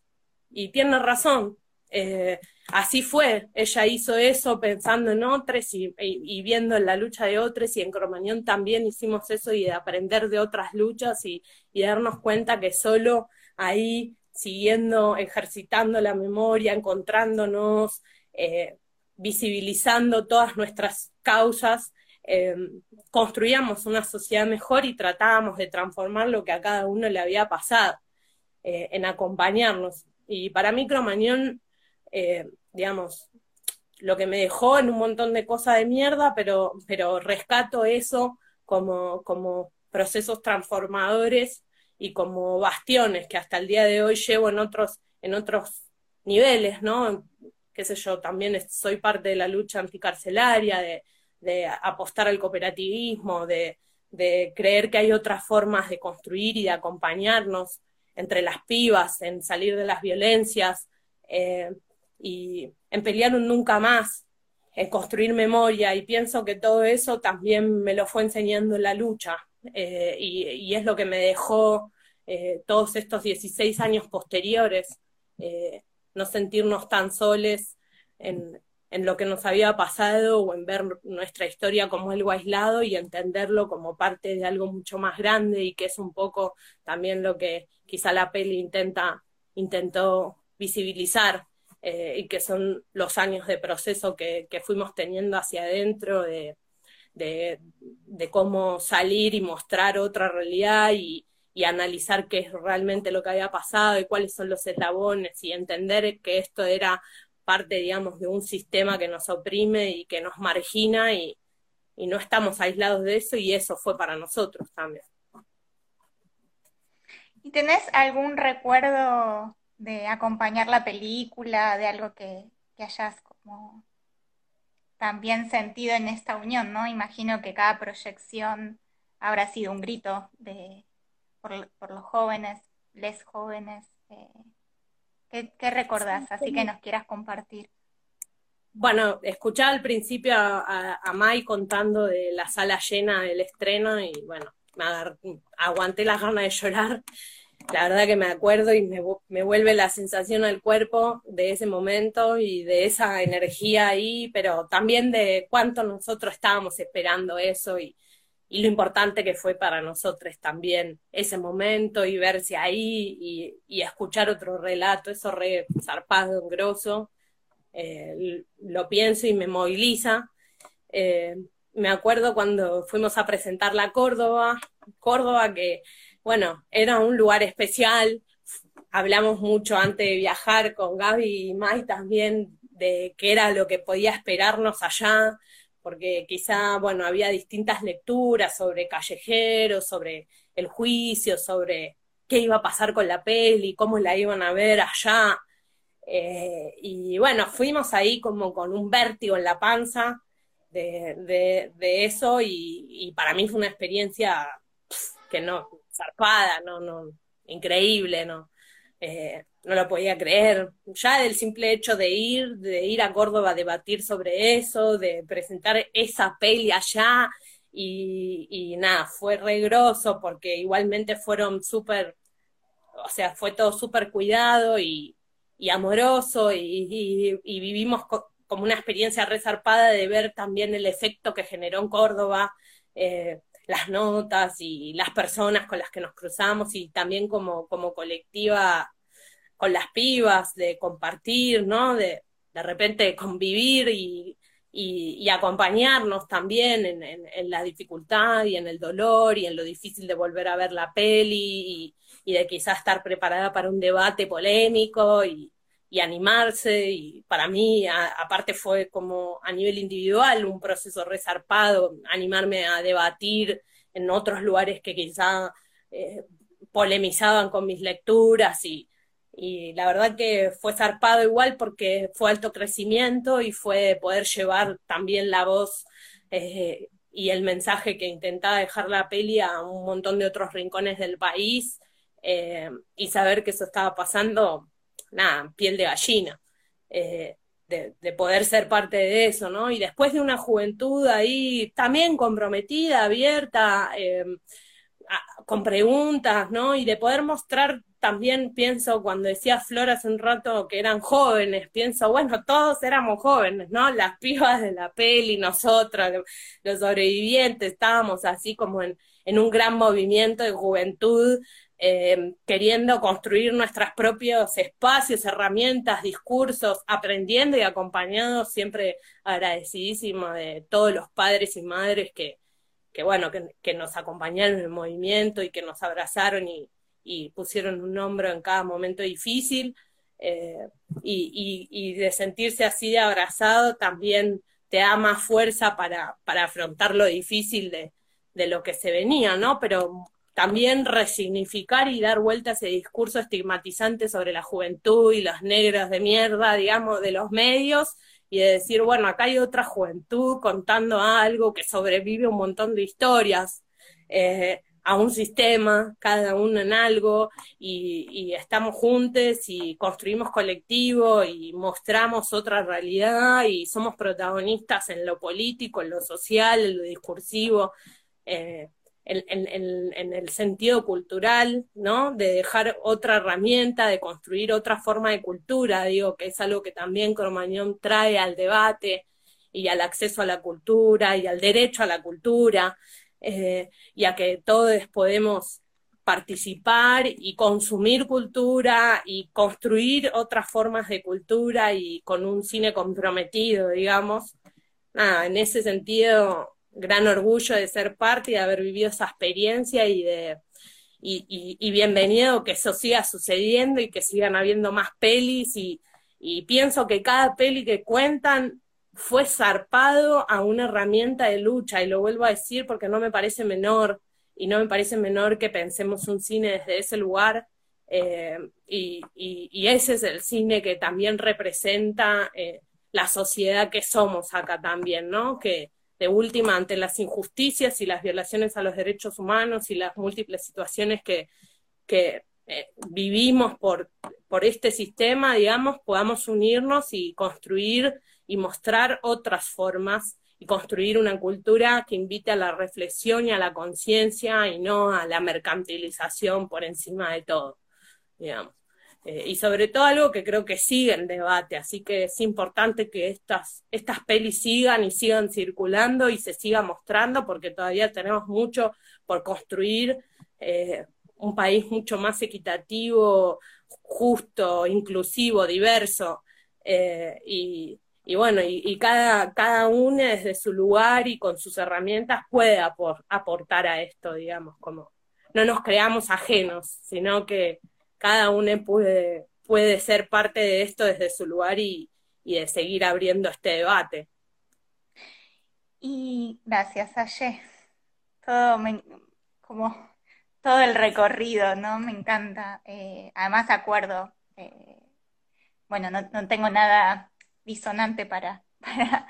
Y tiene razón, eh, así fue, ella hizo eso pensando en otros y, viendo en la lucha de otros y en Cromañón también hicimos eso y de aprender de otras luchas y, darnos cuenta que solo ahí, siguiendo, ejercitando la memoria, encontrándonos, eh, visibilizando todas nuestras causas, eh, construíamos una sociedad mejor y tratábamos de transformar lo que a cada uno le había pasado, eh, en acompañarnos. Y para mí Cromañón, eh, digamos, lo que me dejó en un montón de cosas de mierda, pero, pero rescato eso como, como procesos transformadores y como bastiones que hasta el día de hoy llevo en otros, en otros niveles, ¿no? Qué sé yo, también soy parte de la lucha anticarcelaria, de, apostar al cooperativismo, de, de creer que hay otras formas de construir y de acompañarnos entre las pibas, en salir de las violencias eh, y en pelear un nunca más, en construir memoria. Y pienso que todo eso también me lo fue enseñando la lucha eh, y, es lo que me dejó eh, todos estos 16 años posteriores, no sentirnos tan soles en, en lo que nos había pasado o en ver nuestra historia como algo aislado y entenderlo como parte de algo mucho más grande y que es un poco también lo que quizá la peli intenta, intentó visibilizar eh, y que son los años de proceso que, fuimos teniendo hacia adentro de, de, cómo salir y mostrar otra realidad y, y analizar qué es realmente lo que había pasado y cuáles son los eslabones y entender que esto era parte, digamos, de un sistema que nos oprime y que nos margina y, no estamos aislados de eso y eso fue para nosotros también. ¿Y tenés algún recuerdo de acompañar la película, de algo que, hayas como también sentido en esta unión, ¿no? Imagino que cada proyección habrá sido un grito de, por, los jóvenes, les jóvenes. Eh, ¿Qué, recordás? Así que nos quieras compartir. Bueno, escuchaba al principio a, a, Mai contando de la sala llena del estreno y bueno, me aguanté las ganas de llorar. La verdad que me acuerdo y me, me, vuelve la sensación al cuerpo de ese momento y de esa energía ahí, pero también de cuánto nosotros estábamos esperando eso y, y lo importante que fue para nosotros también ese momento y verse ahí y, escuchar otro relato, eso re zarpado, grosso, eh, lo pienso y me moviliza. Eh, me acuerdo cuando fuimos a presentar la Córdoba, Córdoba que, bueno, era un lugar especial, hablamos mucho antes de viajar con Gaby y Mai también de qué era lo que podía esperarnos allá, porque quizá, bueno, había distintas lecturas sobre callejeros, sobre el juicio, sobre qué iba a pasar con la peli, cómo la iban a ver allá. Eh, y bueno, fuimos ahí como con un vértigo en la panza de, eso y, para mí fue una experiencia que no, zarpada, no, no, increíble, ¿no? Eh, no lo podía creer. Ya del simple hecho de ir, de ir a Córdoba a debatir sobre eso, de presentar esa peli allá, y, nada, fue regroso porque igualmente fueron súper, o sea, fue todo súper cuidado y, amoroso, y, vivimos como una experiencia resarpada de ver también el efecto que generó en Córdoba. Eh, las notas y las personas con las que nos cruzamos y también como, como colectiva con las pibas, de compartir, ¿no? De, de repente convivir y, y, acompañarnos también en, en, la dificultad y en el dolor y en lo difícil de volver a ver la peli y, de quizás estar preparada para un debate polémico y, y animarse. Y para mí, aparte fue como a nivel individual un proceso resarpado, animarme a debatir en otros lugares que quizá eh, polemizaban con mis lecturas y, y la verdad que fue zarpado igual porque fue alto crecimiento y fue poder llevar también la voz eh, y el mensaje que intentaba dejar la peli a un montón de otros rincones del país eh, y saber que eso estaba pasando, piel de gallina. Eh, de, poder ser parte de eso, ¿no? Y después de una juventud ahí también comprometida, abierta, con preguntas, ¿no? Y de poder mostrar también pienso, cuando decía Flor hace un rato que eran jóvenes, pienso, bueno, todos éramos jóvenes, ¿no? Las pibas de la peli, nosotros, los sobrevivientes, estábamos así como en, en un gran movimiento de juventud, eh, queriendo construir nuestros propios espacios, herramientas, discursos, aprendiendo y acompañados, siempre agradecidísimo de todos los padres y madres que, que bueno, que nos acompañaron en el movimiento y que nos abrazaron y, y pusieron un hombro en cada momento difícil. Eh, y, de sentirse así abrazado también te da más fuerza para, para afrontar lo difícil de, lo que se venía, ¿no? Pero también resignificar y dar vuelta a ese discurso estigmatizante sobre la juventud y los negros de mierda, digamos, de los medios, y de decir, bueno, acá hay otra juventud contando algo que sobrevive un montón de historias. Eh, a un sistema, cada uno en algo, y, estamos juntos y construimos colectivo y mostramos otra realidad y somos protagonistas en lo político, en lo social, en lo discursivo, eh, en, el sentido cultural, ¿no? De dejar otra herramienta, de construir otra forma de cultura, digo, que es algo que también Cromañón trae al debate y al acceso a la cultura y al derecho a la cultura eh, y a que todos podemos participar y consumir cultura y construir otras formas de cultura y con un cine comprometido, digamos. En ese sentido, gran orgullo de ser parte y de haber vivido esa experiencia y de y, bienvenido que eso siga sucediendo y que sigan habiendo más pelis y pienso que cada peli que cuentan fue zarpado a una herramienta de lucha, y lo vuelvo a decir porque no me parece menor, y no me parece menor que pensemos un cine desde ese lugar, eh, y, ese es el cine que también representa eh, la sociedad que somos acá también, ¿no? Que de última, ante las injusticias y las violaciones a los derechos humanos y las múltiples situaciones que, que eh, vivimos por, por este sistema, digamos, podamos unirnos y construir y mostrar otras formas y construir una cultura que invite a la reflexión y a la conciencia y no a la mercantilización por encima de todo, digamos. Eh, y sobre todo algo que creo que sigue en debate, así que es importante que estas, estas pelis sigan y sigan circulando y se siga mostrando porque todavía tenemos mucho por construir eh, un país mucho más equitativo, justo, inclusivo, diverso. Eh, y, y bueno, y, cada, cada uno desde su lugar y con sus herramientas puede aportar a esto, digamos, como no nos creamos ajenos, sino que cada uno puede, puede ser parte de esto desde su lugar y, de seguir abriendo este debate. Y gracias, Aye. Todo como todo el recorrido, ¿no? Me encanta. Eh, además, acuerdo. Eh, bueno, no, no tengo nada disonante para, <laughs> para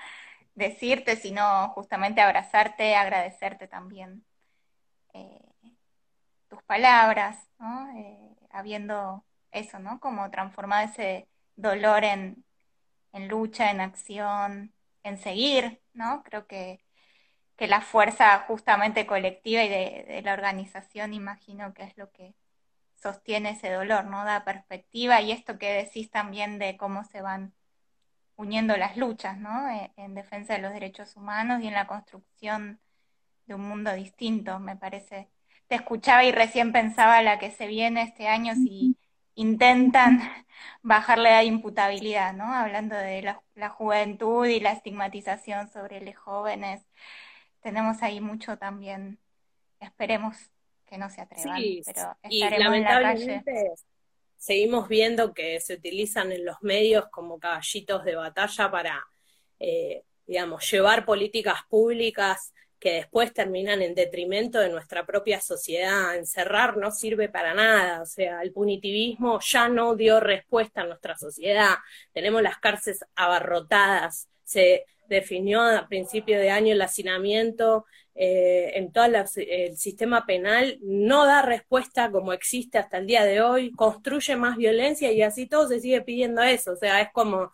decirte, sino justamente abrazarte, agradecerte también eh, tus palabras, ¿no? Eh, habiendo eso, ¿no? Como transformado ese dolor en, en, lucha, en acción, en seguir, ¿no? Creo que, que la fuerza justamente colectiva y de, de, la organización, imagino que es lo que sostiene ese dolor, ¿no? Da perspectiva y esto que decís también de cómo se van uniendo las luchas, ¿no? Eh, en defensa de los derechos humanos y en la construcción de un mundo distinto, me parece. Te escuchaba y recién pensaba la que se viene este año si intentan <laughs> bajar la imputabilidad, ¿no? Hablando de la, juventud y la estigmatización sobre los jóvenes. Tenemos ahí mucho también. Esperemos que no se atrevan, pero estaremos en la calle seguimos viendo que se utilizan en los medios como caballitos de batalla para, eh, digamos, llevar políticas públicas que después terminan en detrimento de nuestra propia sociedad. Encerrar no sirve para nada, o sea, el punitivismo ya no dio respuesta a nuestra sociedad. Tenemos las cárceles abarrotadas, se definió a principio de año el hacinamiento eh, en todo el sistema penal no da respuesta como existe hasta el día de hoy, construye más violencia y así todo se sigue pidiendo eso. O sea, es como,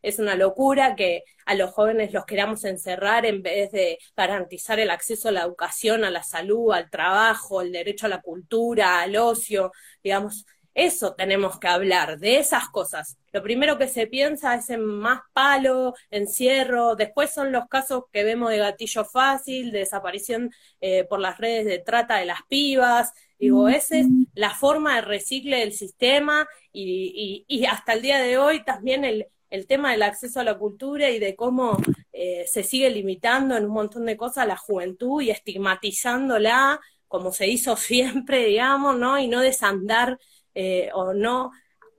es una locura que a los jóvenes los queramos encerrar en vez de garantizar el acceso a la educación, a la salud, al trabajo, el derecho a la cultura, al ocio, digamos, eso tenemos que hablar, de esas cosas. Lo primero que se piensa es en más palo, encierro, después son los casos que vemos de gatillo fácil, de desaparición eh, por las redes de trata de las pibas. Digo, esa es la forma de recicle del sistema y, hasta el día de hoy también el, tema del acceso a la cultura y de cómo eh, se sigue limitando en un montón de cosas a la juventud y estigmatizándola como se hizo <laughs> siempre, digamos, ¿no? Y no desandar eh, o no,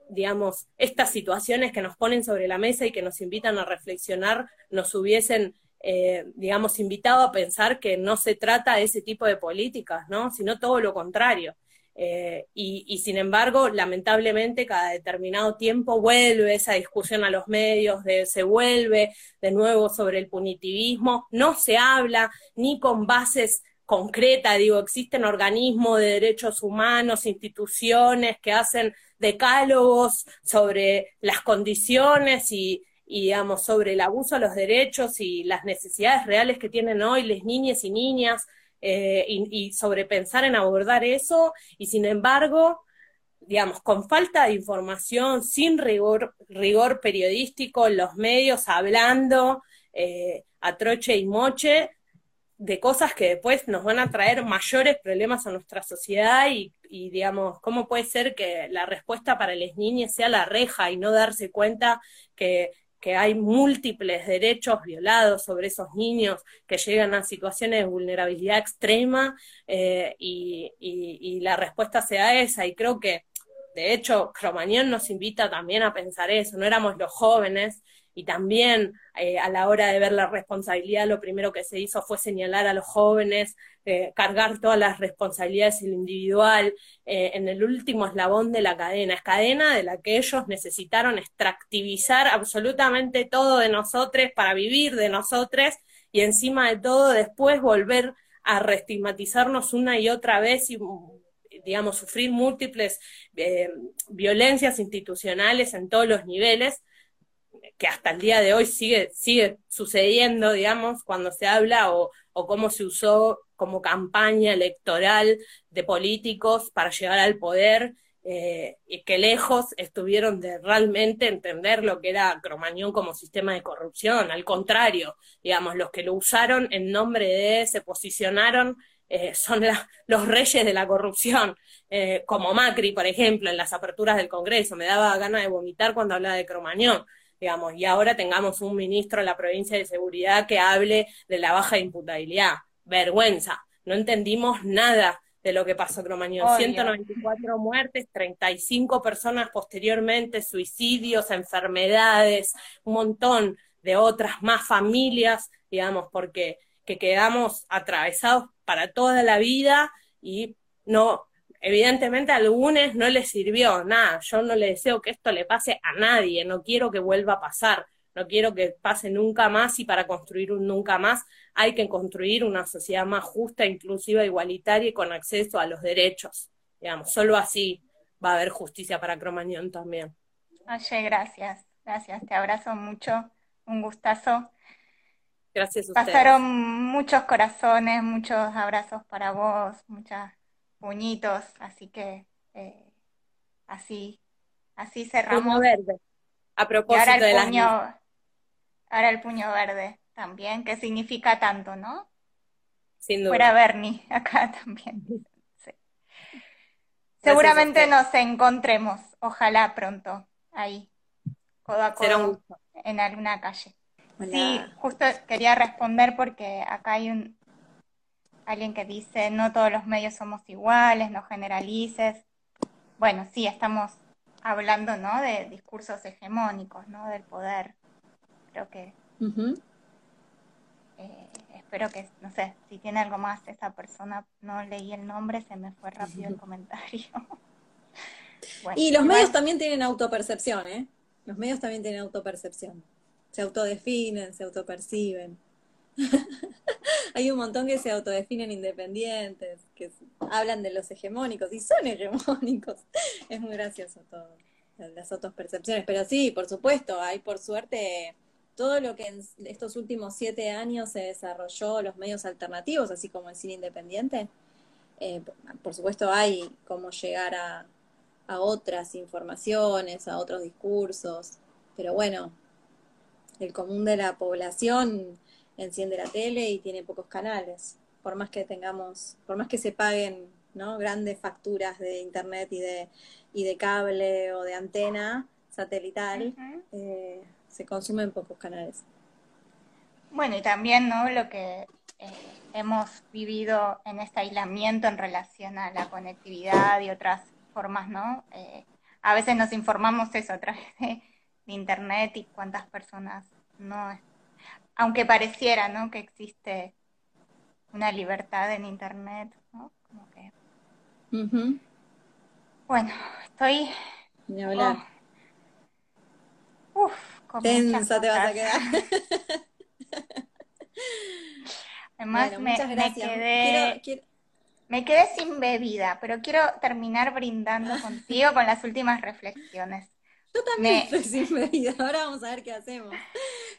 digamos, estas situaciones que nos ponen sobre la mesa y que nos invitan a reflexionar nos hubiesen eh, digamos, invitado a pensar que no se trata de ese tipo de políticas, ¿no? Sino todo lo contrario. Eh, y, sin embargo, lamentablemente, cada determinado tiempo vuelve esa discusión a los medios, se vuelve de nuevo sobre el punitivismo, no se habla ni con bases concretas, digo, existen organismos de derechos humanos, instituciones que hacen decálogos sobre las condiciones y, y digamos, sobre el abuso a los derechos y las necesidades reales que tienen hoy las niñas y niñas eh, y, sobre pensar en abordar eso, y sin embargo, digamos, con falta de información, sin rigor, rigor periodístico los medios, hablando eh, a troche y moche de cosas que después nos van a traer mayores problemas a nuestra sociedad y, y, digamos, ¿cómo puede ser que la respuesta para las niñas sea la reja y no darse cuenta que que hay múltiples derechos violados sobre esos niños que llegan a situaciones de vulnerabilidad extrema eh, y, la respuesta sea esa. Y creo que, de hecho, Cromañón nos invita también a pensar eso. No éramos los jóvenes y también eh, a la hora de ver la responsabilidad, lo primero que se hizo fue señalar a los jóvenes, eh, cargar todas las responsabilidades en individual, eh, en el último eslabón de la cadena, es cadena de la que ellos necesitaron extractivizar absolutamente todo de nosotros para vivir de nosotros y encima de todo después volver a reestigmatizarnos una y otra vez y digamos, sufrir múltiples violencias institucionales en todos los niveles, que hasta el día de hoy sigue, sigue sucediendo, digamos, cuando se habla o, cómo se usó como campaña electoral de políticos para llegar al poder eh, y que lejos estuvieron de realmente entender lo que era Cromañón como sistema de corrupción. Al contrario, digamos, los que lo usaron en nombre de, se posicionaron, eh, son los reyes de la corrupción, eh, como Macri, por ejemplo, en las aperturas del Congreso. Me daba ganas de vomitar cuando hablaba de Cromañón digamos, y ahora tengamos un ministro en la provincia de seguridad que hable de la baja imputabilidad. Vergüenza, no entendimos nada de lo que pasó Cromañón. 194 muertes, 35 personas posteriormente, suicidios, enfermedades, un montón de otras más familias, digamos, porque que quedamos atravesados para toda la vida y no evidentemente a algunos no les sirvió nada. Yo no le deseo que esto le pase a nadie, no quiero que vuelva a pasar, no quiero que pase nunca más y para construir un nunca más hay que construir una sociedad más justa, inclusiva, igualitaria y con acceso a los derechos. Digamos, solo así va a haber justicia para Cromañón también. Oye, gracias, gracias, te abrazo mucho, un gustazo. Gracias a Pasaron muchos corazones, muchos abrazos para vos, muchas puñitos, así que eh, así, así cerramos. Puño verde, a propósito ahora el de puño, Ahora el puño verde también, que significa tanto, ¿no? Sin duda. Fuera Bernie, <laughs> acá también. Seguramente nos encontremos, ojalá pronto, ahí, codo a codo, en alguna calle. Sí, justo quería responder porque acá hay un, alguien que dice, no todos los medios somos iguales, no generalices. Bueno, sí, estamos hablando, ¿no? De discursos hegemónicos, ¿no? Del poder. Creo que... Eh, espero que, no sé, si tiene algo más esa persona, no leí el nombre, se me fue rápido el comentario. <laughs> y los medios también tienen autopercepción, ¿eh? Los medios también tienen autopercepción. Se autodefinen, se autoperciben. <laughs> Hay un montón que se autodefinen independientes, que hablan de los hegemónicos y son hegemónicos. <laughs> Es muy gracioso todo, las autopercepciones. Pero sí, por supuesto, hay por suerte todo lo que en estos últimos siete años se desarrolló, los medios alternativos, así como el cine independiente. Eh, por supuesto hay cómo llegar a, a otras informaciones, a otros discursos, pero bueno, el común de la población enciende la tele y tiene pocos canales. Por más que tengamos, por más que se paguen ¿no? grandes facturas de internet y de, y de cable o de antena satelital, eh, se consumen pocos canales. Bueno, y también ¿no? lo que eh, hemos vivido en este aislamiento en relación a la conectividad y otras formas, ¿no? Eh, a veces nos informamos eso a través de, de internet y cuántas personas no aunque pareciera, ¿no? Que existe una libertad en Internet, ¿no? Como que... Bueno, estoy... Ni hablar. Oh. Uf, con Tensa te vas a quedar. <laughs> Además, Bueno, me, me quedé, Quiero- quiero- me quedé sin bebida, pero quiero terminar brindando <laughs> contigo con las últimas reflexiones. Yo también Me- estoy sin medida, ahora vamos a ver qué hacemos.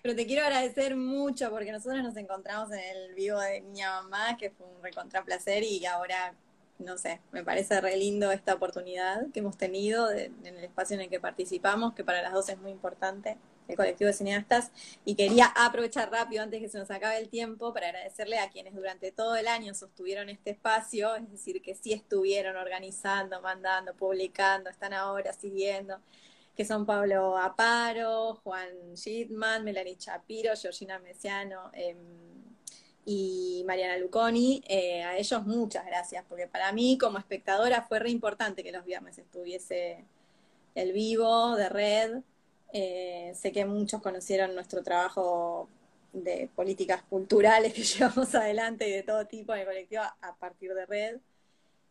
Pero te quiero agradecer mucho porque nosotros nos encontramos en el vivo de Niña Mamá, que fue un recontra placer y ahora, no sé, me parece re lindo esta oportunidad que hemos tenido de- en el espacio en el que participamos, que para las dos es muy importante, el colectivo de cineastas. Y quería aprovechar rápido, antes que se nos acabe el tiempo, para agradecerle a quienes durante todo el año sostuvieron este espacio, es decir, que sí estuvieron organizando, mandando, publicando, están ahora siguiendo que son Pablo Aparo, Juan Shitman, Melanie Chapiro, Georgina Mesiano eh, y Mariana Luconi. Eh, a ellos muchas gracias, porque para mí como espectadora fue re importante que los viernes estuviese el vivo de red. Eh, sé que muchos conocieron nuestro trabajo de políticas culturales que <laughs> llevamos adelante y de todo tipo en el colectivo a partir de red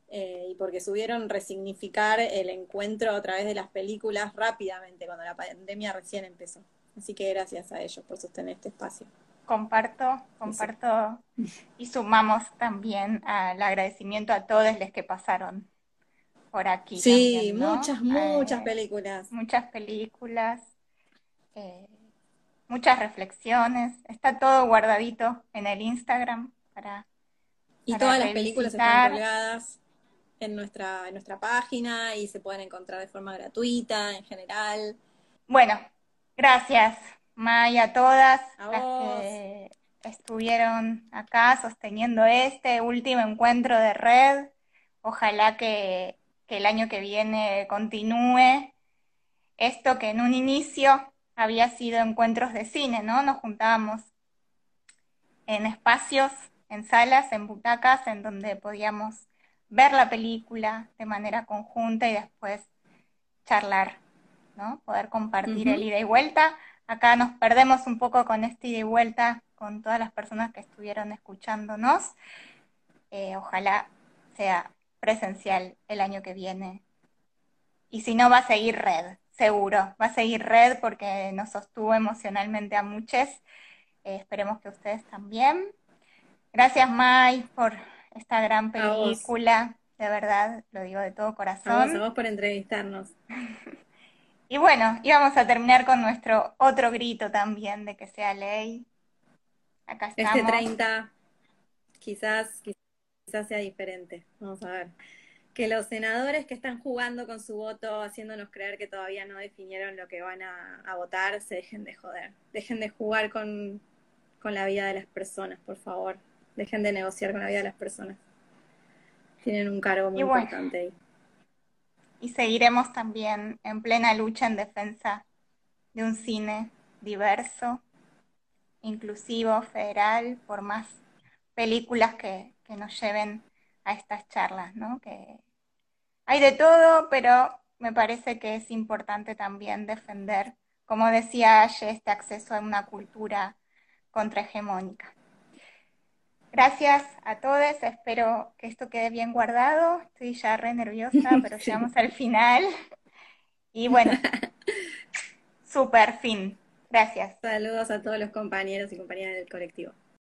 eh, y porque subieron resignificar el encuentro a través de las películas rápidamente cuando la pandemia recién empezó. Así que gracias a ellos por sostener este espacio. Comparto, comparto y sumamos también al agradecimiento a todos los que pasaron por aquí. Sí, también, ¿no? muchas, muchas Eh, películas. muchas películas, eh, muchas reflexiones. Está todo guardadito en el Instagram para Y para todas las películas están colgadas en nuestra, en nuestra página y se pueden encontrar de forma gratuita en general. Bueno, gracias, May, a todas A las vos. que estuvieron acá sosteniendo este último encuentro de red. Ojalá que, que el año que viene continúe esto que en un inicio había sido encuentros de cine, ¿no? Nos juntábamos en espacios, en salas, en butacas, en donde podíamos ver la película de manera conjunta y después charlar, ¿no? Poder compartir el ida y vuelta. Acá nos perdemos un poco con este ida y vuelta con todas las personas que estuvieron escuchándonos. Eh, ojalá sea presencial el año que viene. Y si no, va a seguir red, seguro. Va a seguir red porque nos sostuvo emocionalmente a muchos. Eh, esperemos que ustedes también. Gracias, Mai, por esta gran película. De verdad, lo digo de todo A vos, corazón. a vos por entrevistarnos. <laughs> Y bueno, íbamos a terminar con nuestro otro grito también de que sea ley. Acá Este estamos. 30 quizás, quizás sea diferente. Vamos a ver. Que los senadores que están jugando con su voto, haciéndonos creer que todavía no definieron lo que van a, a votar, se dejen de joder. Dejen de jugar con, con la vida de las personas, por favor. Dejen de negociar con la vida de las personas. Tienen un cargo muy Y bueno. importante ahí. Y seguiremos también en plena lucha en defensa de un cine diverso, inclusivo, federal, por más películas que, que nos lleven a estas charlas, ¿no? Que hay de todo, pero me parece que es importante también defender, como decía Aye, este acceso a una cultura contrahegemónica. Gracias a todos, espero que esto quede bien guardado. Estoy ya re nerviosa, <laughs> pero Sí. llegamos al final. Y bueno, <laughs> super fin. Gracias. Saludos a todos los compañeros y compañeras del colectivo.